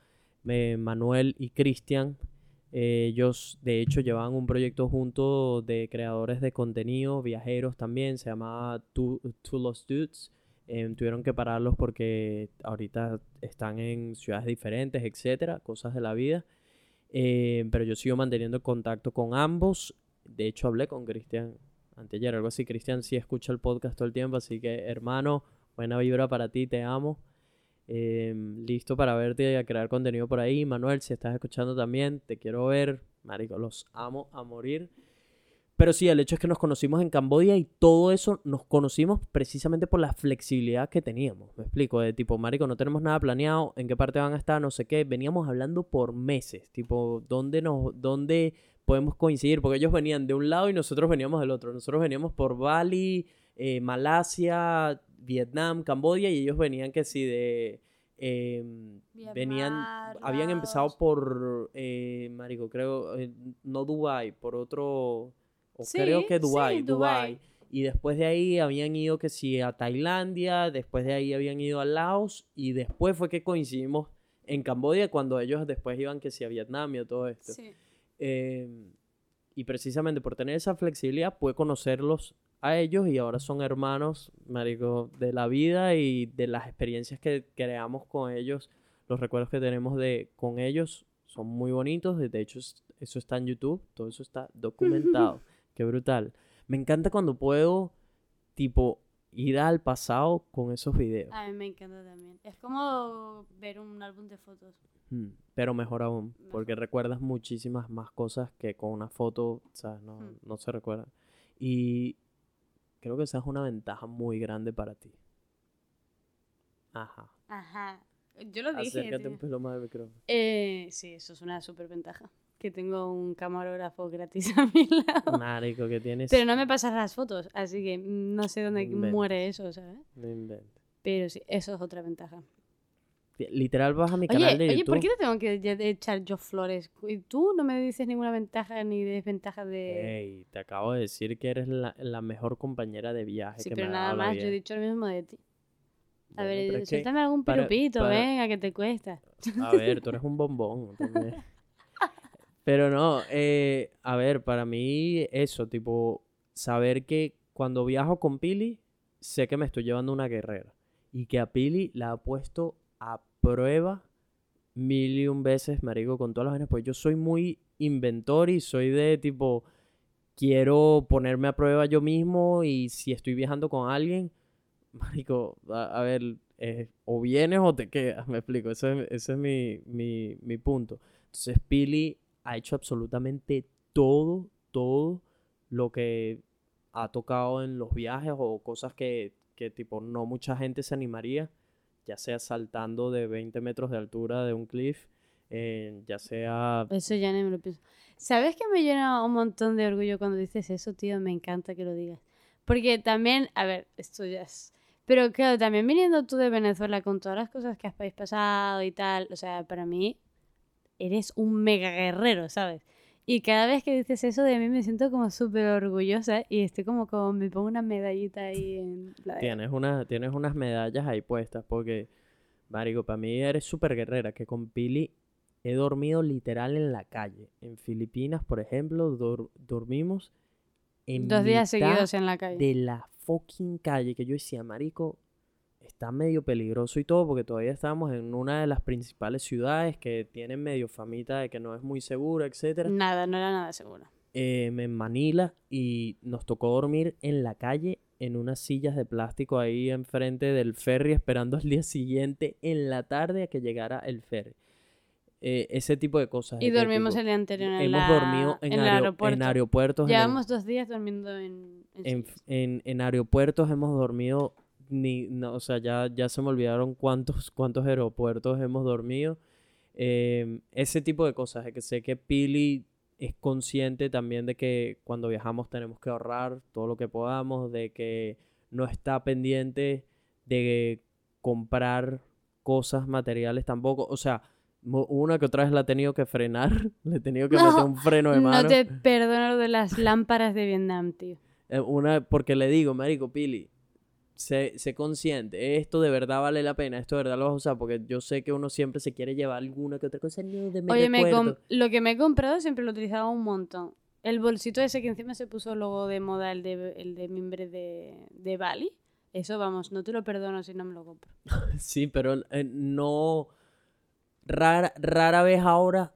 eh, Manuel y Cristian. Eh, ellos de hecho llevaban un proyecto junto de creadores de contenido, viajeros también, se llamaba Two, Two Lost Dudes. Tuvieron que pararlos porque ahorita están en ciudades diferentes, etcétera, cosas de la vida. Pero yo sigo manteniendo contacto con ambos. De hecho, hablé con Cristian anteayer, algo así. Cristian sí escucha el podcast todo el tiempo, así que hermano, buena vibra para ti, te amo. Eh, listo para verte y a crear contenido por ahí. Manuel, si estás escuchando también, te quiero ver. Marico, los amo a morir. Pero sí, el hecho es que nos conocimos en Camboya y todo eso nos conocimos precisamente por la flexibilidad que teníamos. Me explico, de tipo, Marico, no tenemos nada planeado, en qué parte van a estar, no sé qué. Veníamos hablando por meses, tipo, ¿dónde nos, dónde podemos coincidir? Porque ellos venían de un lado y nosotros veníamos del otro. Nosotros veníamos por Bali, eh, Malasia, Vietnam, Camboya y ellos venían que sí de... eh, venían, habían empezado por, eh, Marico, creo, eh, no Dubai, por otro, o Sí, creo que sí, Dubai. Dubai. Y después de ahí habían ido que sí a Tailandia, después de ahí habían ido a Laos y después fue que coincidimos en Camboya cuando ellos después iban que sí a Vietnam y a todo esto. Sí. Eh, y precisamente por tener esa flexibilidad pude conocerlos a ellos y ahora son hermanos, marico, de la vida y de las experiencias que creamos con ellos, los recuerdos que tenemos de con ellos son muy bonitos, de hecho es- eso está en YouTube, todo eso está documentado, qué brutal. Me encanta cuando puedo tipo ir al pasado con esos videos, A mí me encanta también. Es como ver un álbum de fotos. Mm, pero mejor aún, porque recuerdas muchísimas más cosas que con una foto, ¿sabes? No, Mm. no se recuerdan. Y creo que esa es una ventaja muy grande para ti. Ajá. Ajá. Yo lo dije. Acércate tío. un pelo más al micrófono. Eh, sí, eso es una súper ventaja. Que tengo un camarógrafo gratis a mi lado. Marico, que tienes. Pero no me pasas las fotos, así que no sé dónde muere eso, ¿sabes? No. Pero sí, eso es otra ventaja. Literal, vas a mi Oye, canal de oye, YouTube. ¿por qué te tengo que echar yo flores? Y tú no me dices ninguna ventaja ni desventaja de... Ey, te acabo de decir que eres la, la mejor compañera de viaje sí, que pero me ha nada dado la más, yo he dicho lo mismo de ti. A Bueno, ver, suéltame algún pirupito, para- venga, que te cuesta. A ver, tú eres un bombón. Pero no, eh, a ver, para mí eso, tipo, saber que cuando viajo con Pili, sé que me estoy llevando una guerrera. Y que a Pili la ha puesto a prueba mil y un veces, marico, con todas las vainas. Pues yo soy muy inventor y soy de tipo, quiero ponerme a prueba yo mismo y si estoy viajando con alguien, marico, a, ver, eh, o vienes o te quedas, me explico, ese, es- ese es mi, mi, mi punto. Entonces Pili ha hecho absolutamente todo, todo lo que ha tocado en los viajes o cosas que, que tipo no mucha gente se animaría, ya sea saltando de 20 metros de altura de un cliff, eh, ya sea... Eso ya no me lo pienso. ¿Sabes que me llena un montón de orgullo cuando dices eso, tío? Me encanta que lo digas. Porque también, a ver, esto ya es... Pero claro, también viniendo tú de Venezuela con todas las cosas que has pasado y tal, o sea, para mí eres un mega guerrero, ¿sabes? Y cada vez que dices eso de mí me siento como súper orgullosa y estoy como, como me pongo una medallita ahí en la... Tienes, una, tienes unas medallas ahí puestas porque, Marico, para mí eres súper guerrera, que con Pili he dormido literal en la calle. En Filipinas, por ejemplo, dor- dormimos en Dos días mitad seguidos en la calle. de la fucking calle, que yo decía, Marico, está medio peligroso y todo, porque todavía estábamos en una de las principales ciudades que tienen medio famita de que no es muy segura, etcétera Nada, no era nada seguro. em, en Manila y nos tocó dormir en la calle en unas sillas de plástico ahí enfrente del ferry esperando al día siguiente en la tarde a que llegara el ferry. Eh, ese tipo de cosas. Y que, dormimos el día anterior en, Hemos la- dormido en, aeropuerto. en aeropuertos. en Llevamos dos días durmiendo en, en- en aeropuertos hemos dormido, ni, no, o sea, ya, ya se me olvidaron cuántos, cuántos aeropuertos hemos dormido. Em, ese tipo de cosas, que sé que Pili es consciente también de que cuando viajamos tenemos que ahorrar todo lo que podamos, de que no está pendiente de comprar cosas materiales tampoco. O sea, una que otra vez la he tenido que frenar, le he tenido que No, meter un freno de No mano. te perdono lo de las lámparas de Vietnam, tío. Eh, Una, porque le digo, marico, Pili, sé, sé consciente, esto de verdad vale la pena, esto de verdad lo vas a usar, porque yo sé que uno siempre se quiere llevar alguna que otra cosa, no, de Oye, me lo que me he comprado siempre lo utilizaba un montón. El bolsito ese que encima se puso luego de moda, el de, el de mimbre de, de Bali. Eso, vamos, no te lo perdono si no me lo compro. Sí, pero eh, no, rara, rara vez ahora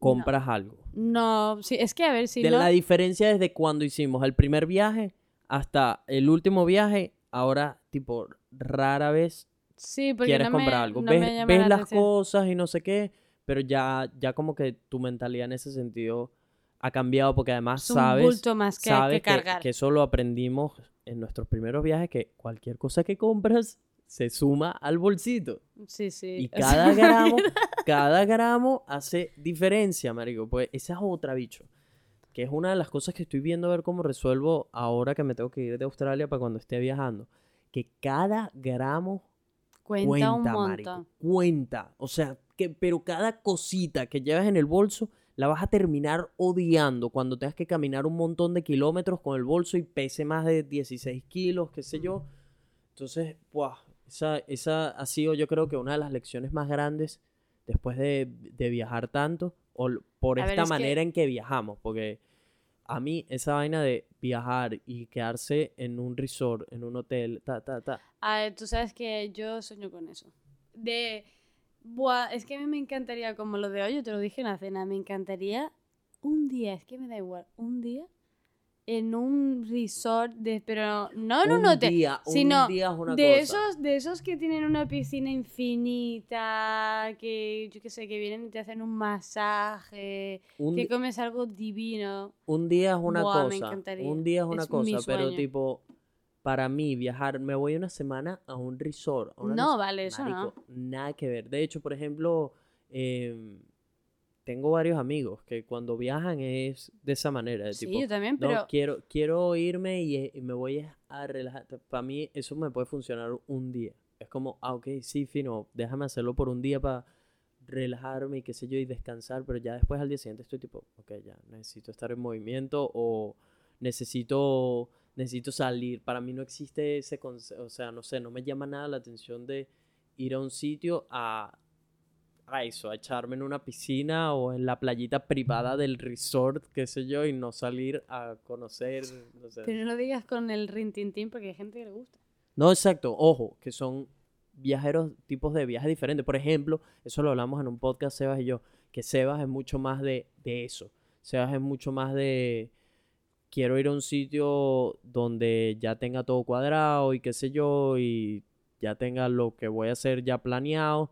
compras algo. No, sí, es que a ver si de no... la diferencia desde cuando hicimos el primer viaje hasta el último viaje, ahora, tipo, rara vez Sí, quieres no me- comprar algo. no ves ves la las atención. cosas y no sé qué, pero ya, ya como que tu mentalidad en ese sentido ha cambiado porque además Es un sabes, bulto más que, sabes que cargar. que eso lo aprendimos en nuestros primeros viajes, que cualquier cosa que compras se suma al bolsito. Sí, sí. Y cada gramo, cada gramo hace diferencia, marico. Pues esa es otra, bicho. Que es una de las cosas que estoy viendo a ver cómo resuelvo ahora que me tengo que ir de Australia para cuando esté viajando. Que cada gramo cuenta, cuenta, un marico, montón. cuenta. O sea, que, pero cada cosita que llevas en el bolso la vas a terminar odiando cuando tengas que caminar un montón de kilómetros con el bolso y pese más de 16 kilos, qué sé yo. Entonces, ¡buah! esa, esa ha sido yo creo que una de las lecciones más grandes después de, de viajar tanto o por A ver, esta es que- manera en que viajamos, porque a mí esa vaina de viajar y quedarse en un resort, en un hotel, ta, ta, ta, A ver, tú sabes que yo sueño con eso. De. Buah, es que a mí me encantaría, como lo de hoy, yo te lo dije en la cena, me encantaría un día, es que me da igual, un día en un resort, de, pero no en un, hotel, día, un sino día es una de cosa. esos, de esos que tienen una piscina infinita, que yo qué sé, que vienen y te hacen un masaje, Un, que comes algo divino. un día es una Buah, cosa, un día es una Es cosa, pero tipo, para mí viajar, me voy una semana a un resort. a No, vale, eso no. Nada que ver. De hecho, por ejemplo, em, tengo varios amigos que cuando viajan es de esa manera, de Sí, tipo, yo también, no, pero quiero, quiero irme y, y me voy a relajar. Para mí eso me puede funcionar un día. Es como, ah, ok, sí, fino, déjame hacerlo por un día para relajarme y qué sé yo y descansar, pero ya después al día siguiente estoy tipo, ok, ya necesito estar en movimiento o necesito, necesito salir. Para mí no existe ese concepto, o sea, no sé, no me llama nada la atención de ir a un sitio a, a eso, a echarme en una piscina o en la playita privada del resort, qué sé yo, y no salir a conocer, no sé. Pero no lo digas con el rintintín porque hay gente que le gusta. No, exacto, ojo, que son viajeros, tipos de viajes diferentes. Por ejemplo, eso lo hablamos en un podcast, Sebas y yo, que Sebas es mucho más de, de eso. Sebas es mucho más de, quiero ir a un sitio donde ya tenga todo cuadrado y qué sé yo, y ya tenga lo que voy a hacer ya planeado.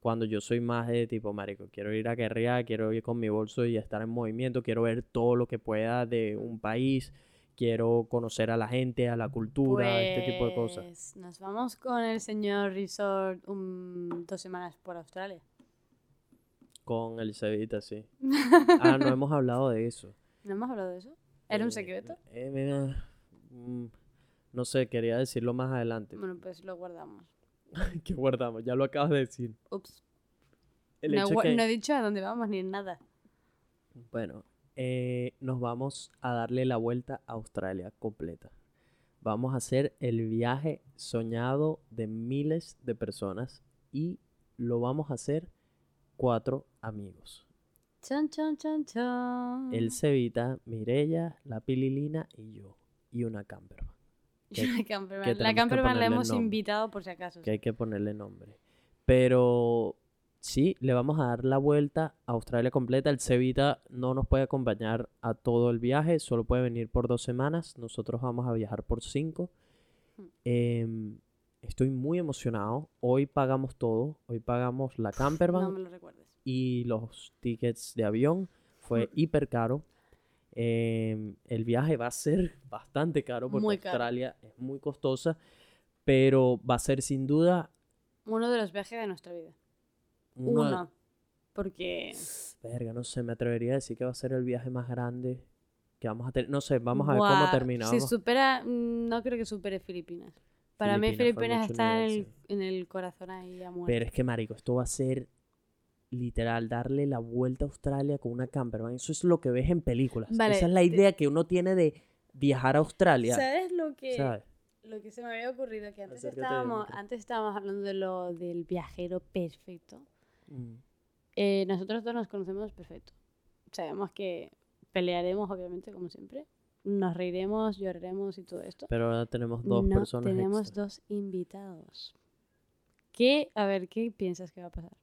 Cuando yo soy más de tipo, marico, quiero ir a guerrear, quiero ir con mi bolso y estar en movimiento, quiero ver todo lo que pueda de un país, quiero conocer a la gente, a la cultura, este tipo de cosas. Pues Nos vamos con el señor Resort un- dos semanas por Australia. Con el Cevita, sí. Ah, no hemos hablado de eso. ¿No hemos hablado de eso? ¿Era un Eh, secreto? eh, mira, mm, no sé, quería decirlo más adelante. Bueno, pues lo guardamos. que guardamos, ya lo acabas de decir. Ups. El No, hecho que, no he dicho a dónde vamos ni nada. bueno, eh, nos vamos a darle la vuelta a Australia completa. Vamos a hacer el viaje soñado de miles de personas y lo vamos a hacer cuatro amigos. Chan, chan, chan, chan. El Cevita, Mirella, la Pililina y yo. Y una campervan. La campervan. La campervan la hemos nombre. invitado por si acaso. que hay que ponerle nombre. Pero sí, le vamos a dar la vuelta a Australia completa. El Cevita no nos puede acompañar a todo el viaje, solo puede venir por dos semanas. Nosotros vamos a viajar por cinco. Hmm. Em, estoy muy emocionado. Hoy pagamos todo. Hoy pagamos la campervan No me lo recuerdes. y los tickets de avión. Fue Mm. hiper caro. Em, el viaje va a ser bastante caro porque caro. Australia es muy costosa, pero va a ser sin duda Uno de los viajes de nuestra vida. uno Uno. Porque Verga, no sé, me atrevería a decir que va a ser el viaje más grande que vamos a tener. No sé, vamos a ver Buah, cómo termina. Si supera, no creo que supere Filipinas. Para mí Filipinas fue Filipinas está en el, en el corazón ahí a muerte. Pero es que, marico, esto va a ser literal darle la vuelta a Australia con una campervan. Eso es lo que ves en películas. Vale, Esa es la te- idea que uno tiene de viajar a Australia. ¿Sabes lo que, ¿sabes? lo que se me había ocurrido? Que antes Acércate estábamos, antes estábamos hablando de lo del viajero perfecto. Mm. Eh, nosotros dos nos conocemos perfecto. Sabemos que pelearemos, obviamente, como siempre. Nos reiremos, lloraremos y todo esto. Pero ahora tenemos dos no personas tenemos extra. dos invitados. ¿Qué? A ver, ¿qué piensas que va a pasar?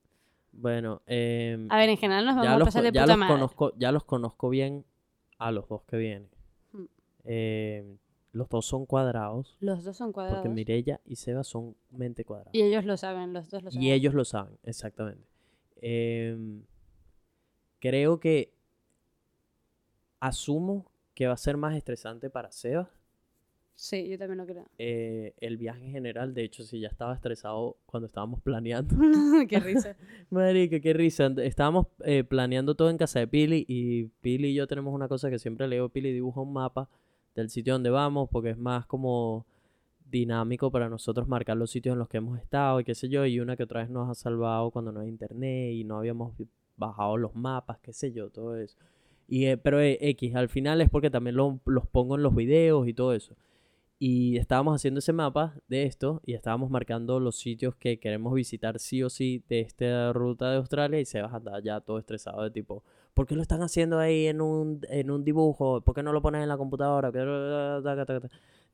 Bueno, em, A ver, en general nos vamos ya, a los, pasar de ya puta los madre. conozco, ya los conozco bien a los dos que vienen. Mm. Em, los dos son cuadrados. Los dos son cuadrados. Porque Mirella y Seba son mente cuadrada. Y ellos lo saben, los dos lo saben. Y ellos lo saben, exactamente. Em, creo que asumo que va a ser más estresante para Seba Sí, yo también lo creo. eh, el viaje en general. De hecho, si ya estaba estresado cuando estábamos planeando. Qué risa. Marica, qué risa. Estábamos eh, planeando todo en casa de Pili y Pili y yo tenemos una cosa que siempre leo. Pili dibuja un mapa del sitio donde vamos porque es más como dinámico para nosotros marcar los sitios en los que hemos estado y qué sé yo. Y una que otra vez nos ha salvado cuando no hay internet y no habíamos bajado los mapas, qué sé yo, todo eso. Y, eh, pero eh, X, al final es porque también lo- los pongo en los videos y todo eso. Y estábamos haciendo ese mapa de esto y estábamos marcando los sitios que queremos visitar sí o sí de esta ruta de Australia y Sebas andaba ya todo estresado de tipo, ¿por qué lo están haciendo ahí en un, en un dibujo? ¿Por qué no lo pones en la computadora?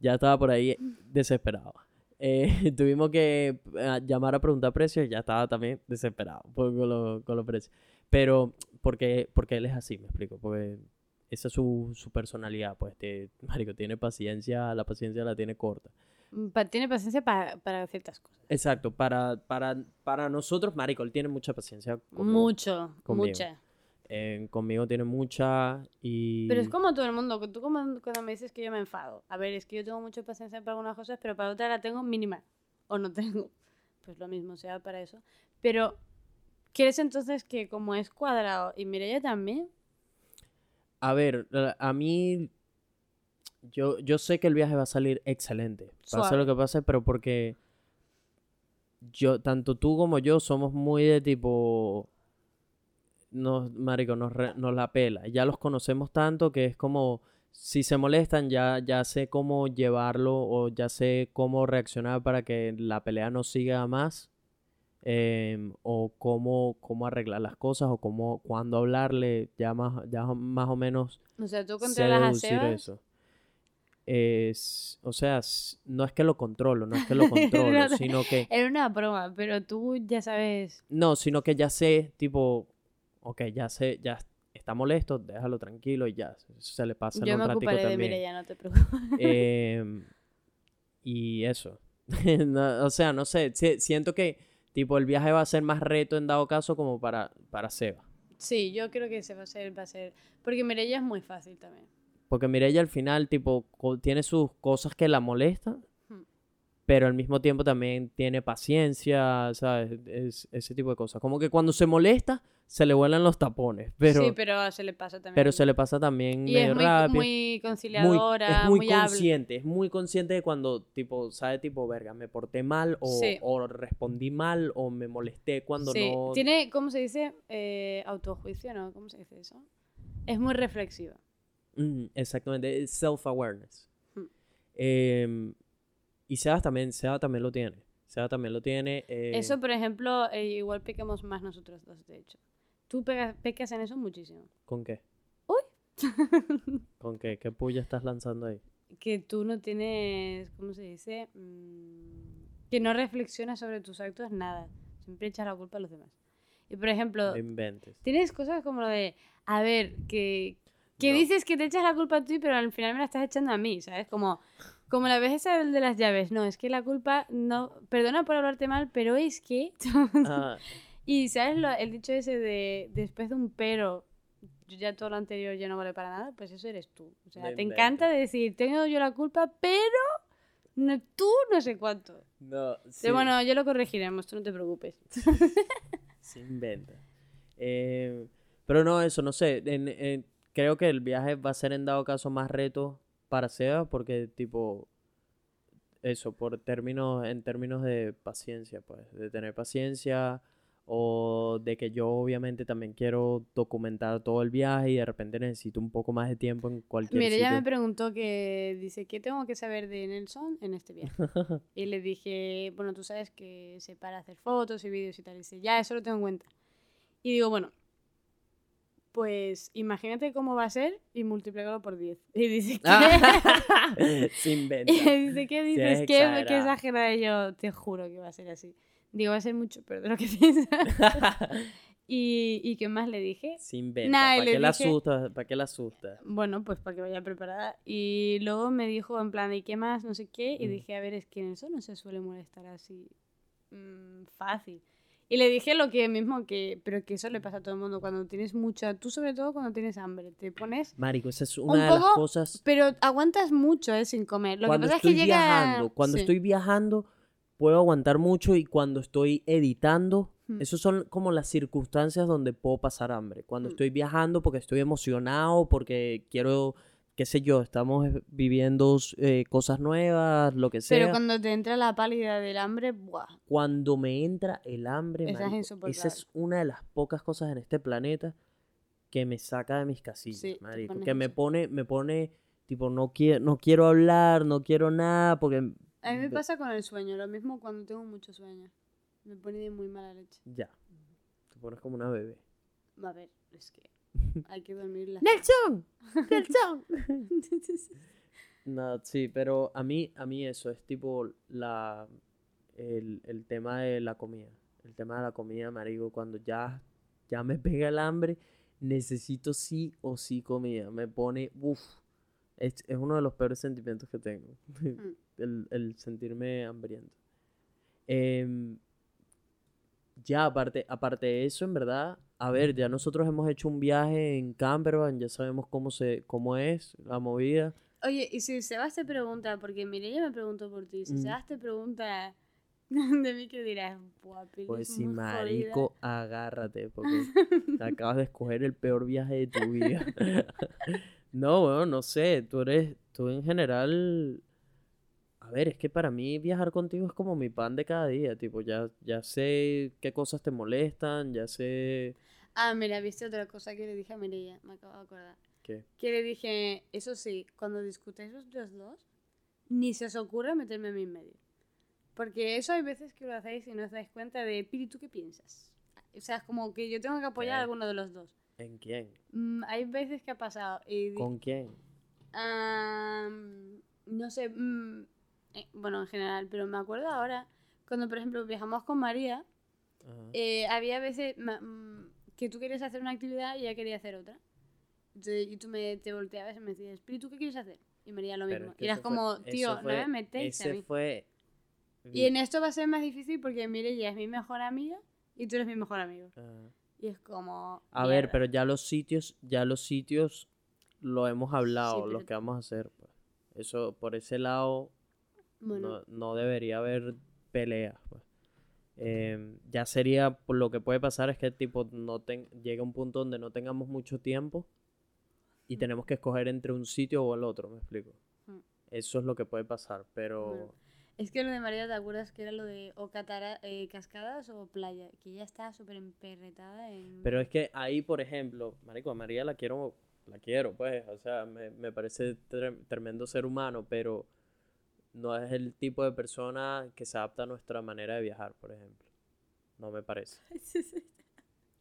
Ya estaba por ahí desesperado. Eh, tuvimos que eh, llamar a preguntar precios y ya estaba también desesperado con, lo- con los precios. Pero porque, porque él es así, me explico, porque esa es su, su personalidad, pues, te, marico, tiene paciencia, la paciencia la tiene corta. Mm, Pa- Tiene paciencia pa- para ciertas cosas. Exacto, para, para, para nosotros, marico, él tiene mucha paciencia conmigo. Mucho, conmigo. mucha. Eh, conmigo tiene mucha y... Pero es como todo el mundo. Tú como cuando me dices que yo me enfado. A ver, es que yo tengo mucha paciencia para algunas cosas, pero para otras la tengo mínima. O no tengo. Pues lo mismo sea para eso. Pero, ¿quieres entonces que como es cuadrado y Mireia también? A ver, a- mí... Yo, yo sé que el viaje va a salir excelente. Pase lo que pase, pero porque... Yo, tanto tú como yo somos muy de tipo... Nos, marico, nos, re- nos la pela. Ya los conocemos tanto que es como... Si se molestan, ya, ya sé cómo llevarlo o ya sé cómo reaccionar para que la pelea no siga más. Em, o cómo, cómo arreglar las cosas o cómo, cuándo hablarle, ya más, ya más o menos O sea, tú sé controlas a deducir Sebas. eso. Es, o sea, no es que lo controlo, no es que lo controlo, No, no. sino que, Era una broma, pero tú ya sabes. no, sino que ya sé, tipo, ok, ya sé, ya está molesto, déjalo tranquilo y ya, se le pasa en Yo un me ocuparé de también. Mireia, no te preocupes. Em, y eso. No, o sea, no sé, si- siento que, tipo, el viaje va a ser más reto en dado caso como para, para Seba. Sí, yo creo que se va a ser, va a ser. Porque Mireia es muy fácil también. Porque Mireia al final, tipo, tiene sus cosas que la molestan. Pero al mismo tiempo también tiene paciencia, ¿sabes? Es, ese tipo de cosas. Como que cuando se molesta, se le vuelan los tapones, pero, sí, pero se le pasa también. pero se le pasa también y medio es muy, rápido. muy Muy- conciliadora, es muy, hable- consciente, es muy consciente de cuando, tipo, sabe, tipo, verga, me porté mal o, Sí. o respondí mal o me molesté cuando Sí, no... tiene, ¿cómo se dice? Eh, autojuicio, ¿no? ¿Cómo se dice eso? Es muy reflexiva. Mm, exactamente, es self-awareness. Hmm. Em, y Sebas también, Sebas también lo tiene. Sebas también lo tiene. eh, Eso, por ejemplo, eh, igual pecamos más nosotros dos, de hecho. Tú pegas- pecas en eso muchísimo. ¿Con qué? Uy. ¿Con qué? ¿Qué puya estás lanzando ahí? Que tú no tienes, ¿cómo se dice? Mm, que no reflexionas sobre tus actos, nada. Siempre echas la culpa a los demás. Y por ejemplo, inventes. tienes cosas como lo de, a ver, que, que No. dices que te echas la culpa a ti, pero al final me la estás echando a mí, ¿sabes? Como, como la vez esa del de las llaves. No, es que la culpa, no, perdona por hablarte mal, pero es que... Ah, y ¿sabes lo- el dicho ese de después de un pero, ya todo lo anterior ya no vale para nada? Pues eso eres tú. O sea, te encanta decir, tengo yo la culpa, pero no, tú no sé cuánto. no, sí, Pero bueno, yo lo corregiremos, tú no te preocupes. se inventa. Eh, pero no, eso, no sé. en- en- creo que el viaje va a ser en dado caso más reto para Seba porque tipo eso por términos en términos de paciencia pues de tener paciencia o de que yo obviamente también quiero documentar todo el viaje y de repente necesito un poco más de tiempo en cualquier Mire, ella me sitio. preguntó que dice, ¿qué tengo que saber de Nelson en este viaje? y le dije, bueno, tú sabes que se para hacer fotos y vídeos y tal. Y dice, ya, eso lo tengo en cuenta. Y digo, bueno, pues imagínate cómo va a ser y multiplícalo por 10. Y dice, ¿qué? Ah, se inventa. y dice, ¿qué Sí, dices? es ¿Qué, qué exagerada. exagerada? Y yo te juro que va a ser así. Digo, va a ser mucho peor de lo que piensas. y, ¿Y qué más le dije? se inventa. Nah, ¿Para le qué la dije- asusta? ¿Para qué la asusta? Bueno, pues para que vaya preparada. Y luego me dijo en plan, ¿y qué más? No sé qué. Y Mm. dije, a ver, es que en eso no se suele molestar así mm, fácil. Y le dije lo que mismo que, pero que eso le pasa a todo el mundo cuando tienes mucha, tú sobre todo cuando tienes hambre, te pones, Marico, esa es Un una de las cosas pero aguantas mucho eh, sin comer. Lo cuando que pasa estoy es que llega... viajando, cuando Sí. estoy viajando puedo aguantar mucho y cuando estoy editando, Hmm. esas son como las circunstancias donde puedo pasar hambre. Cuando Hmm. estoy viajando porque estoy emocionado, porque quiero, qué sé yo, estamos viviendo eh, cosas nuevas, lo que sea. Pero cuando te entra la pálida del hambre, ¡buah! Cuando me entra el hambre, Esa es marico, insoportable. esa es una de las pocas cosas en este planeta que me saca de mis casillas, Sí, marico. Que me pone, me pone, tipo, no quiero, no quiero hablar, no quiero nada, porque A mí me pasa con el sueño, lo mismo cuando tengo mucho sueño. Me pone de muy mala leche. ya, te pones como una bebé. A ver, es que hay que dormirla. ¡Nelson! ¡Nelson! no, sí, pero a mí, a mí eso es tipo la, el, el tema de la comida. El tema de la comida, marico, cuando ya, ya me pega el hambre, necesito sí o sí comida. Me pone, uff, es, es uno de los peores sentimientos que tengo. el, el sentirme hambriento. Em, ya, aparte, aparte de eso, en verdad, a ver, ya nosotros hemos hecho un viaje en campervan, ya sabemos cómo se, cómo es la movida. Oye, y si Sebas te pregunta, porque Mireia me preguntó por ti, si Mm. Sebas te pregunta de mí, que dirás? Pues es sí, muy jodida". marico, agárrate, porque acabas de escoger el peor viaje de tu vida. no, bueno, no sé, tú eres, tú en general, ver, es que para mí viajar contigo es como mi pan de cada día, tipo, ya, ya sé qué cosas te molestan, ya sé Ah, mira, viste otra cosa que le dije a Mireia, me acabo de acordar. qué. Que le dije, eso sí, cuando discutéis los dos ni se os ocurra meterme a mí en medio. Porque eso hay veces que lo hacéis y no os dais cuenta de, Piri, ¿tú qué piensas? O sea, es como que yo tengo que apoyar a ¿Qué? alguno de los dos. ¿En quién? Mm, hay veces que ha pasado y ¿Con quién? Am, no sé, mm, eh, bueno, en general, pero me acuerdo ahora, cuando por ejemplo viajamos con María, Ajá. eh, había veces mm, que tú querías hacer una actividad y ella quería hacer otra. Entonces, y tú me, te volteabas y me decías, ¿pero tú qué quieres hacer? Y María lo mismo. es que y eras fue- como, eso tío, no fue- me metéis a Ese mí. fue... Y en esto va a ser más difícil porque Mireia es mi mejor amiga y tú eres mi mejor amigo. Ajá. Y es como... A ver, mierda. pero ya los sitios, ya los sitios lo hemos hablado, pero- los que vamos a hacer. Pues. Eso, por ese lado, Bueno, no, no debería haber peleas. Pues. Em, ya sería, por lo que puede pasar es que tipo no llega un punto donde no tengamos mucho tiempo y tenemos que escoger entre un sitio o el otro, ¿me explico? Mm. Eso es lo que puede pasar, pero Bueno. Es que lo de María, ¿te acuerdas que era lo de o catara- eh, cascadas o playa? Que ella está súper emperretada en... Pero es que ahí, por ejemplo, marico, a María la quiero, la quiero, pues, o sea, me, me parece tre- tremendo ser humano, pero no es el tipo de persona que se adapta a nuestra manera de viajar, por ejemplo. No me parece.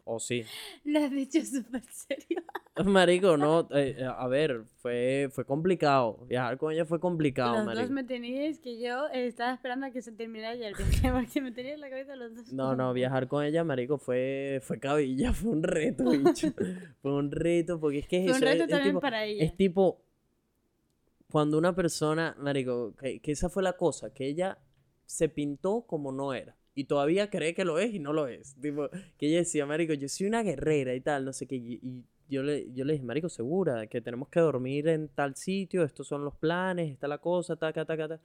O sí. Lo has dicho súper serio. Marico, no, eh, a ver, fue, fue complicado. Viajar con ella fue complicado, los marico. dos me teníais que yo estaba esperando a que se terminara ya el viaje porque me teníais en la cabeza los dos. No, no, viajar con ella, marico, fue, fue cabilla, fue un reto, bicho. fue un reto, porque es que es Fue un eso, reto es también tipo- para ella. Es tipo, cuando una persona, marico, que, que esa fue la cosa, que ella se pintó como no era. Y todavía cree que lo es y no lo es. Tipo, que ella decía, marico, yo soy una guerrera y tal, no sé qué. Y, y yo, le, yo le dije, marico, segura, que tenemos que dormir en tal sitio, estos son los planes, esta la cosa, taca, taca, taca.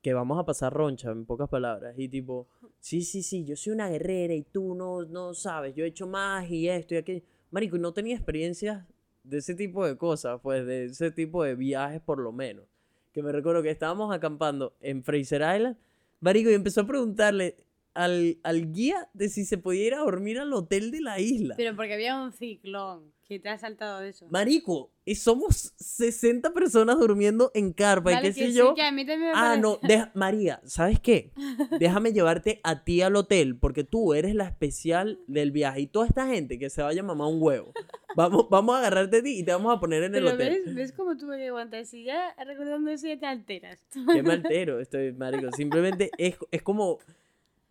Que vamos a pasar roncha, en pocas palabras. Y tipo, sí, sí, sí, yo soy una guerrera y tú no, no sabes, yo he hecho más y esto y aquello. Marico, no tenía experiencias de ese tipo de cosas, pues de ese tipo de viajes por lo menos. Que me recuerdo que estábamos acampando en Fraser Island, Marico, y empezó a preguntarle al, al guía de si se podía ir a dormir al hotel de la isla. Pero porque había un ciclón que te ha saltado de eso. Marico, y somos 60 personas durmiendo en carpa Vale, y qué que sé sí, yo. que a mí también me Ah, no, deja- María, ¿sabes qué? Déjame llevarte a ti al hotel porque tú eres la especial del viaje y toda esta gente que se vaya a mamar un huevo. Vamos, vamos a agarrarte a ti y te vamos a poner en el Pero hotel. ves, ves cómo tuve que aguantar. Si ya recordando eso ya te alteras. Qué me altero estoy, marico. Simplemente es, es como,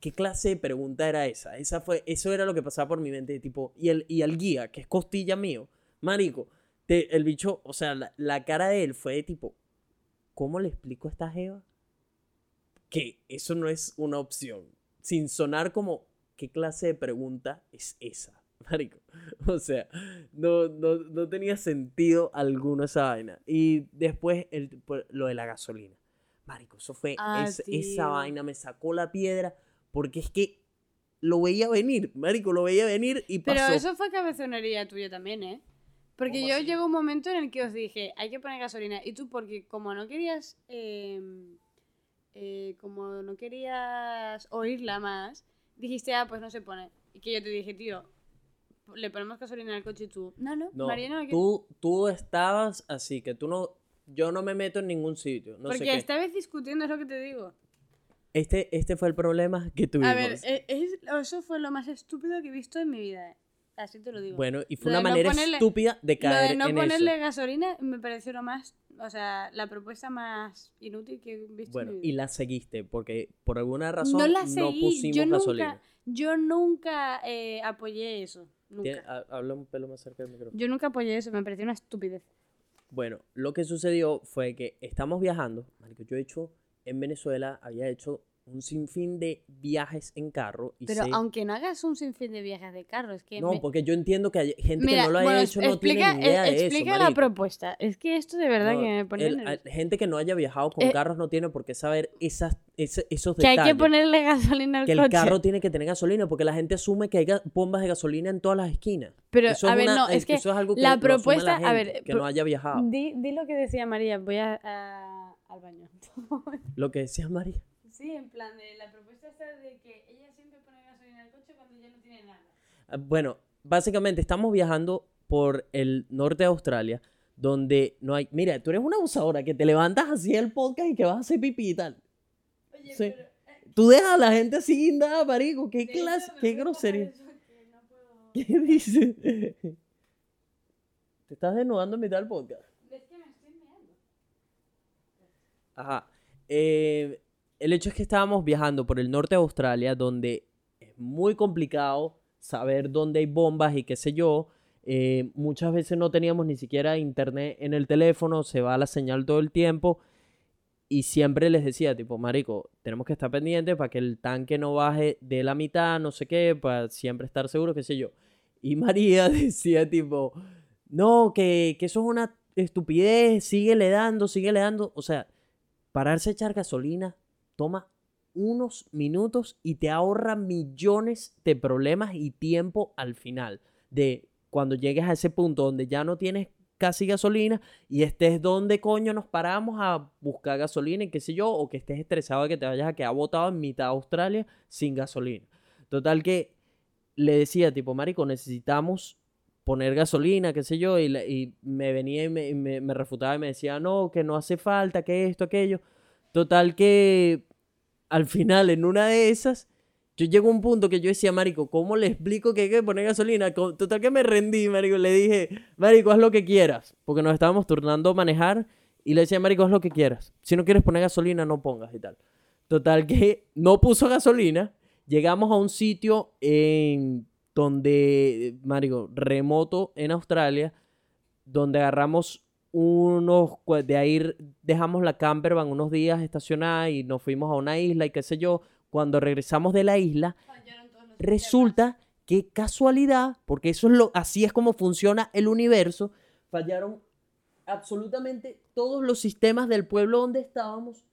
¿qué clase de pregunta era esa? Esa fue, eso era lo que pasaba por mi mente, tipo, y el, y al guía, que es costilla mío, marico, te- el bicho, o sea, la, la cara de él fue de tipo, ¿cómo le explico a esta jeva? Que eso no es una opción. Sin sonar como, ¿qué clase de pregunta es esa? Marico. O sea, no, no, no tenía sentido alguno esa vaina. Y después el, lo de la gasolina. Marico, eso fue. Ah, es- esa vaina me sacó la piedra porque es que lo veía venir. Marico, lo veía venir y pasó. Pero eso fue cabezonería tuya también, ¿eh? Porque ¿Cómo yo así? llegó un momento en el que os dije, hay que poner gasolina. Y tú, porque como no querías. eh, eh, como no querías oírla más, dijiste, ah, pues no se pone. Y que yo te dije, tío, le ponemos gasolina al coche y tú. No, no, No, quiere". tú, tú estabas así, que tú no. Yo no me meto en ningún sitio. No sé Porque qué. estabas discutiendo, es lo que te digo. Este, este fue el problema que tuvimos. A ver, eh, es- eso fue lo más estúpido que he visto en mi vida. ¿eh? Así te lo digo. bueno, y fue lo una de no manera ponerle- estúpida de Lo caer de no en ponerle eso. gasolina me pareció lo más, o sea, la propuesta más inútil que he visto Bueno, en mi y vida. la seguiste, porque por alguna razón no no, la seguí, pusimos yo gasolina. nunca, yo nunca eh, apoyé eso, nunca. ha- Habla un pelo más cerca del micrófono. Yo nunca apoyé eso, me pareció una estupidez. Bueno, lo que sucedió fue que estamos viajando. Marico, yo he hecho en Venezuela, había hecho un sinfín de viajes en carro. Y Pero sé- aunque no hagas un sinfín de viajes de carro, es que No, me- porque yo entiendo que hay gente Mira, que no lo haya bueno, hecho no explica, tiene ni idea eh, de eso. explica la propuesta. Es que esto de verdad No, que me pone el- a- gente que no haya viajado con Eh, carros no tiene por qué saber esas, ese- esos Que hay detalles. que ponerle gasolina al Que el coche. carro tiene que tener gasolina, porque la gente asume que hay bombas de gasolina en todas las esquinas. Pero, Eso a es ver, una- no, es que eso es algo que la propuesta, la a gente ver, que no haya viajado. Di, di lo que decía María, voy a, a- al baño. Lo que decía María. sí, en plan de la propuesta está de que ella siempre pone gasolina al coche cuando ya no tiene nada. Ah, Bueno, básicamente estamos viajando por el norte de Australia, donde no hay... Mira, tú eres una abusadora que te levantas así el podcast y que vas a hacer pipí y tal. Oye, Sí. pero... eh, Tú dejas a la gente así guindada, marico. ¿Qué de clase? hecho, ¿me ¿Qué grosería? bajar eso? Que no puedo- ¿Qué dices? Te estás desnudando en mitad del podcast. Es que me estoy meando. Ajá. Eh, el hecho es que estábamos viajando por el norte de Australia, donde es muy complicado saber dónde hay bombas y qué sé yo. Eh, muchas veces no teníamos ni siquiera internet en el teléfono, se va la señal todo el tiempo. Y siempre les decía, tipo, marico, tenemos que estar pendientes para que el tanque no baje de la mitad, no sé qué, para siempre estar seguro, qué sé yo. Y María decía, tipo, no, que, que eso es una estupidez, síguele dando, síguele dando. O sea, pararse a echar gasolina toma unos minutos y te ahorra millones de problemas y tiempo al final. De cuando llegues a ese punto donde ya no tienes casi gasolina y estés donde coño nos paramos a buscar gasolina y qué sé yo, o que estés estresado de que te vayas a quedar botado en mitad de Australia sin gasolina. Total que le decía, tipo, Marico, necesitamos poner gasolina, qué sé yo, y, me venía y me, me- refutaba y me decía, no, que no hace falta, que esto, aquello. Total que al final, en una de esas, Yo llego a un punto que yo decía, marico, ¿cómo le explico que hay que poner gasolina? Total que me rendí, marico. Le dije, marico, haz lo que quieras. Porque nos estábamos turnando a manejar. Y le decía, marico, haz lo que quieras. Si no quieres poner gasolina, no pongas y tal. Total que no puso gasolina. Llegamos a un sitio en donde, marico, remoto en Australia, donde agarramos unos, de ahí dejamos la campervan unos días estacionada y nos fuimos a una isla y qué sé yo. Cuando regresamos de la isla, resulta que casualidad, porque eso es lo, así es como funciona el universo, fallaron absolutamente todos los sistemas del pueblo donde estábamos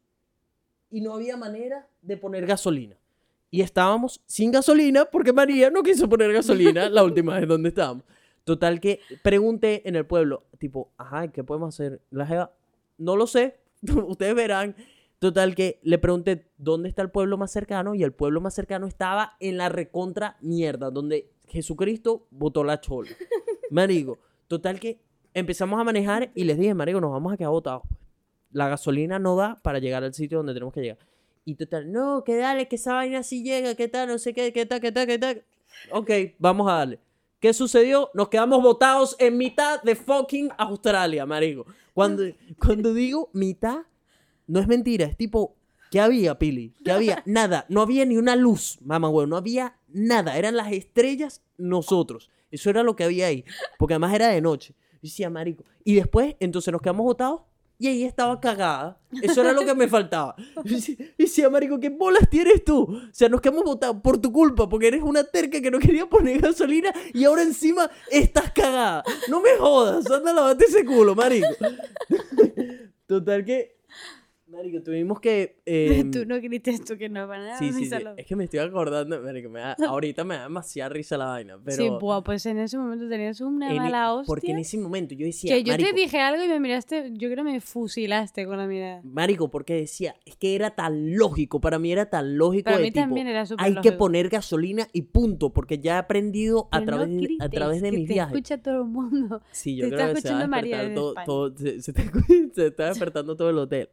y no había manera de poner gasolina. Y estábamos sin gasolina porque María no quiso poner gasolina la última vez donde estábamos. Total que pregunté en el pueblo, tipo, ajá, ¿qué podemos hacer? La jeva, no lo sé, ustedes verán. Total que le pregunté dónde está el pueblo más cercano y el pueblo más cercano estaba en la recontra mierda, donde Jesucristo botó la chola. Marico, total que empezamos a manejar y les dije, marico, nos vamos a quedar botados. La gasolina no da para llegar al sitio donde tenemos que llegar. Y total, no, que dale, que esa vaina sí llega, que tal, no sé qué, qué tal, qué tal, qué tal. Ok, vamos a darle. ¿Qué sucedió? Nos quedamos botados en mitad de fucking Australia, marico. Cuando, cuando digo mitad, no es mentira, es tipo, ¿qué había, Pili? ¿Qué había? Nada, no había ni una luz, mamá, güey, no había nada, eran las estrellas nosotros. Eso era lo que había ahí, porque además era de noche. Yo decía, marico. Y después, entonces nos quedamos botados y ahí estaba cagada. Eso era lo que me faltaba. Yo decía, marico, ¿qué bolas tienes tú? O sea, nos quedamos botados por tu culpa, porque eres una terca que no quería poner gasolina y ahora encima estás cagada. No me jodas, anda, lavate ese culo, marico. Total que, marico, tuvimos que... eh, Tú no grites tú que no para nada. Sí, sí, sí. Es que me estoy acordando, marico, me da- ahorita me da demasiada risa la vaina, pero... Sí, buah, pues en ese momento tenías una mala hostia. Porque en ese momento yo decía, Que yo marico, te dije algo y me miraste, yo creo que me fusilaste con la mirada. Marico, porque decía, es que era tan lógico, para mí era tan lógico Para de mí tipo, también era súper hay que lógico. poner gasolina y punto, porque ya he aprendido a Pero no través, de- a grites, través de que mis te viajes. escucha todo el mundo. Sí, yo te creo está que se va a escuchando María todo, todo- se, se está, se está despertando todo el hotel.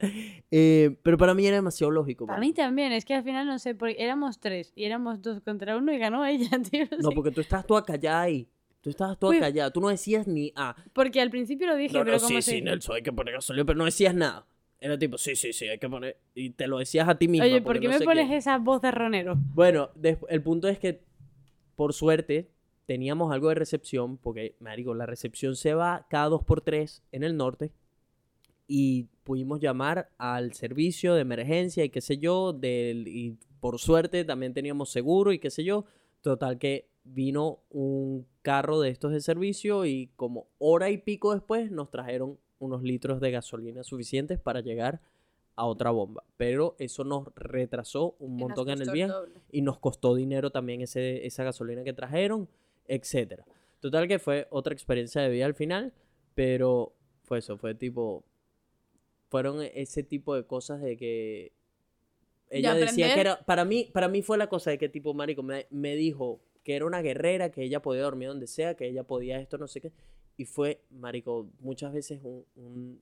Eh, pero para mí era demasiado lógico. Para mí también, es que al final no sé, porque éramos tres y éramos dos contra uno y ganó ella, tío. No, sí. porque tú estabas toda callada ahí. Tú estabas toda Pues- callada. Tú no decías ni A. Porque al principio lo dije, No, pero no, como sí, se... sí, Nelson, hay que poner gasolina, pero no decías nada. Era tipo, sí, sí, sí, hay que poner. Y te lo decías a ti mismo. Oye, ¿por qué me pones esa voz de ronero? Bueno, el punto es que, por suerte, teníamos algo de recepción, porque, marico, la recepción se va cada dos por tres en el norte, y pudimos llamar al servicio de emergencia y qué sé yo, del, y por suerte también teníamos seguro y qué sé yo, total que vino un carro de estos de servicio y como hora y pico después nos trajeron unos litros de gasolina suficientes para llegar a otra bomba, pero eso nos retrasó un montón en el viaje y nos costó dinero también ese, esa gasolina que trajeron, etcétera. Total que fue otra experiencia de vida al final, pero fue eso, fue tipo, fueron ese tipo de cosas de que ella decía que era, para mí, para mí fue la cosa de que tipo, marico, me, me dijo que era una guerrera, que ella podía dormir donde sea, que ella podía esto, no sé qué, y fue, marico, muchas veces un, un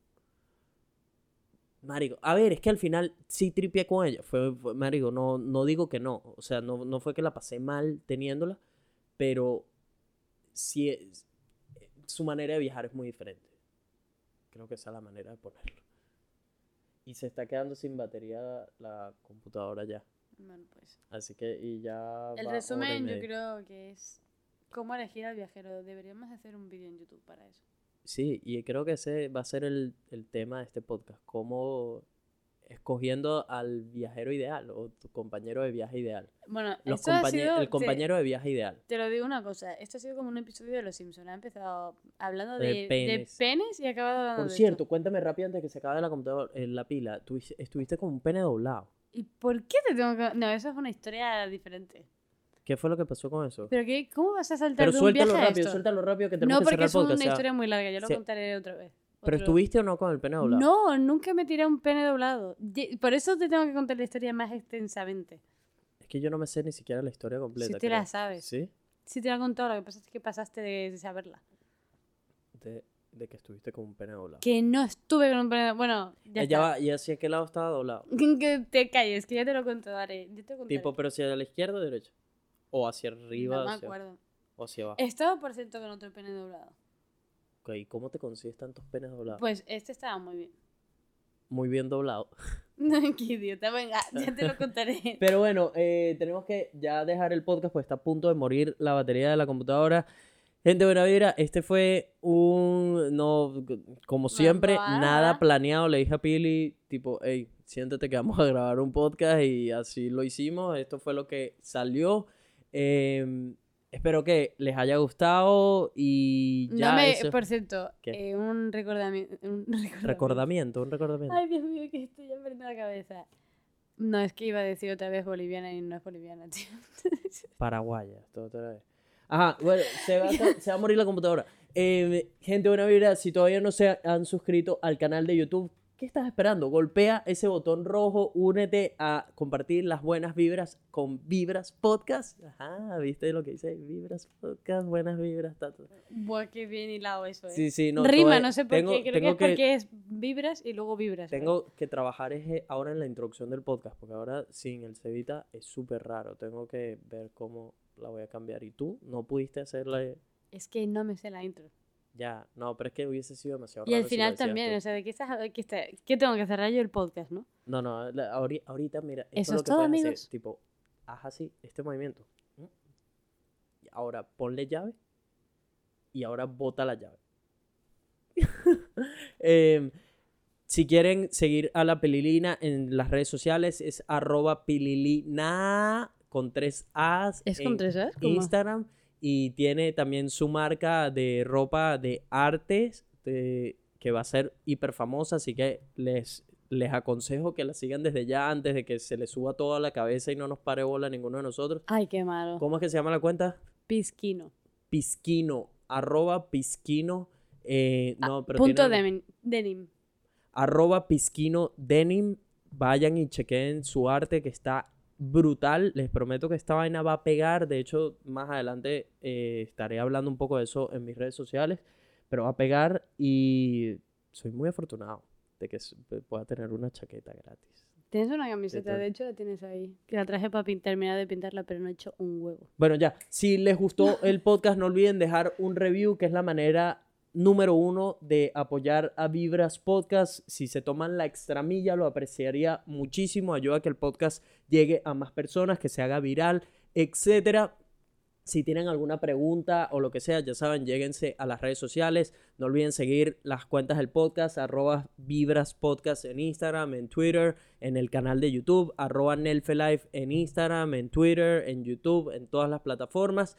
Marico, a ver, es que al final sí tripié con ella. Fue, fue- marico, no, no digo que no. O sea, no, no fue que la pasé mal teniéndola, pero sí es- su manera de viajar es muy diferente. Creo que esa es la manera de ponerlo. Y se está quedando sin batería la computadora ya. Bueno, pues. Así que, y ya. El resumen yo creo que es cómo elegir al viajero. Deberíamos hacer un vídeo en YouTube para eso. Sí, y creo que ese va a ser el, el tema de este podcast. Cómo escogiendo al viajero ideal o tu compañero de viaje ideal. Bueno, Los esto ha compañe- sido- el te- compañero de viaje ideal. Te, lo digo una cosa, esto ha sido como un episodio de Los Simpsons. Ha empezado hablando De de, de penes. y ha acabado hablando Por de cierto, esto. cuéntame rápido antes que se acabe la computadora, eh, la pila. Tú estuviste con un pene doblado. ¿Y por qué te tengo que.? No, eso es una historia diferente. ¿Qué fue lo que pasó con eso? ¿Pero qué? ¿Cómo vas a saltar Pero de un suéltalo viaje a rápido, esto? suéltalo rápido que tenemos No, que porque cerrar es el podcast. una o sea, historia muy larga, yo lo sí. contaré otra vez. ¿Pero estuviste o no con el pene doblado? No, nunca me tiré un pene doblado. Por eso te tengo que contar la historia más extensamente. Es que yo no me sé ni siquiera la historia completa. Si te la sabes. ¿Sí? Sí te la he contado, lo que pasa es que pasaste de saberla. De- de que estuviste con un pene doblado. Que no estuve con un pene. Bueno, ya Ella está. va, ¿Y hacia qué lado estaba doblado? Que te calles, que ya te lo contaré. Yo te contaré. Tipo, pero hacia la izquierda o derecha. O hacia arriba. no me hacia- acuerdo. O hacia abajo. Estaba por cierto con otro pene doblado. Ok, ¿cómo te consigues tantos penes doblados? Pues este estaba muy bien. Muy bien doblado. Qué idiota, venga, ya te lo contaré. Pero bueno, eh, tenemos que ya dejar el podcast, pues está a punto de morir la batería de la computadora. Gente buena vibra, este fue un, no, como siempre, nada planeado. Le dije a Pili, tipo, hey, siéntate que vamos a grabar un podcast y así lo hicimos. Esto fue lo que salió. Eh, espero que les haya gustado y ya no me, eso- por cierto, eh, un recordamiento. Un recordamiento. recordamiento, un recordamiento. Ay, Dios mío, que estoy ya perdiendo la cabeza. No, es que iba a decir otra vez boliviana y no es boliviana, tío. Paraguaya, esto otra vez. Ajá, bueno, se va, a, se va a morir la computadora. Eh, gente buena vibra, si todavía no se han suscrito al canal de YouTube, ¿qué estás esperando? Golpea ese botón rojo, únete a compartir las buenas vibras con Vibras Podcast. Ajá, ¿viste lo que dice? Vibras Podcast, buenas vibras. ta, ta. Buah, qué bien hilado eso, eh. Sí, sí, no. Rima, no sé por tengo- qué. Creo que es porque es vibras y luego vibras. Tengo que trabajar es, eh, ahora en la introducción del podcast, porque ahora sin el Cevita es súper raro. Tengo que ver cómo la voy a cambiar. ¿Y tú no pudiste hacerla? Es que no me sé la intro. Ya, no, pero es que hubiese sido demasiado Y raro. al si lo final decías también, tú. o sea, ¿de está- ¿Qué tengo que cerrar yo el podcast, no? No, no, la- ahori- ahorita, mira. esto Eso lo es que todo, puedes hacer, amigos. tipo, haz así, este movimiento. Y ahora ponle llave. Y ahora bota la llave. Em, si quieren seguir a la Pililina en las redes sociales, es arroba pililina con tres A's. ¿Es en con tres As? ¿Cómo? Instagram y tiene también su marca de ropa de artes de- que va a ser hiper famosa, así que les, les aconsejo que la sigan desde ya antes de que se les suba toda la cabeza y no nos pare bola a ninguno de nosotros. Ay, qué malo. ¿Cómo es que se llama la cuenta? Pisquino. Pisquino, arroba pisquino, eh, no, pero Ah, Punto tiene- denim. denim. arroba pisquino denim. Vayan y chequen su arte que está brutal. Les prometo que esta vaina va a pegar. De hecho, más adelante eh, estaré hablando un poco de eso en mis redes sociales. Pero va a pegar y soy muy afortunado de que pueda tener una chaqueta gratis. Tienes una camiseta, de hecho la tienes ahí. Que la traje para terminar de pintarla, pero no he hecho un huevo. Bueno, ya, si les gustó el podcast, no olviden dejar un review, que es la manera número uno de apoyar a Vibras Podcast. Si se toman la extramilla, lo apreciaría muchísimo. Ayuda a que el podcast llegue a más personas, que se haga viral, etcétera. Si tienen alguna pregunta o lo que sea, ya saben, lléguense a las redes sociales. No olviden seguir las cuentas del podcast, arroba Vibras Podcast en Instagram, en Twitter, en el canal de YouTube, arroba Nelfelife en Instagram, en Twitter, en YouTube, en todas las plataformas.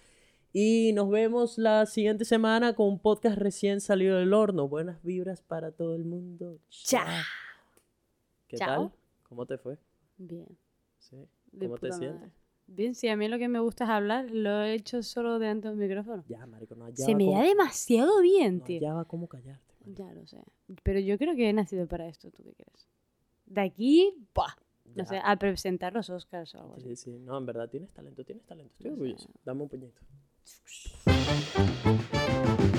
Y nos vemos la siguiente semana con un podcast recién salido del horno. Buenas vibras para todo el mundo. Chao. ¿Qué Chao. tal? ¿Cómo te fue? Bien. Sí. ¿Cómo te sientes? madre. Bien, sí, a mí lo que me gusta es hablar. Lo he hecho solo delante de un micrófono. Ya, marico, no Se hallaba me da cómo- demasiado bien, no tío. hallaba cómo callarte. marico. Ya lo sé. Pero yo creo que he nacido para esto, ¿tú qué crees? De aquí, ¡buah! No Ya. sé, a presentar los Oscars o algo así. Sí, sí. No, en verdad tienes talento, tienes talento. Estoy orgulloso. Dame un puñito. フフフフ。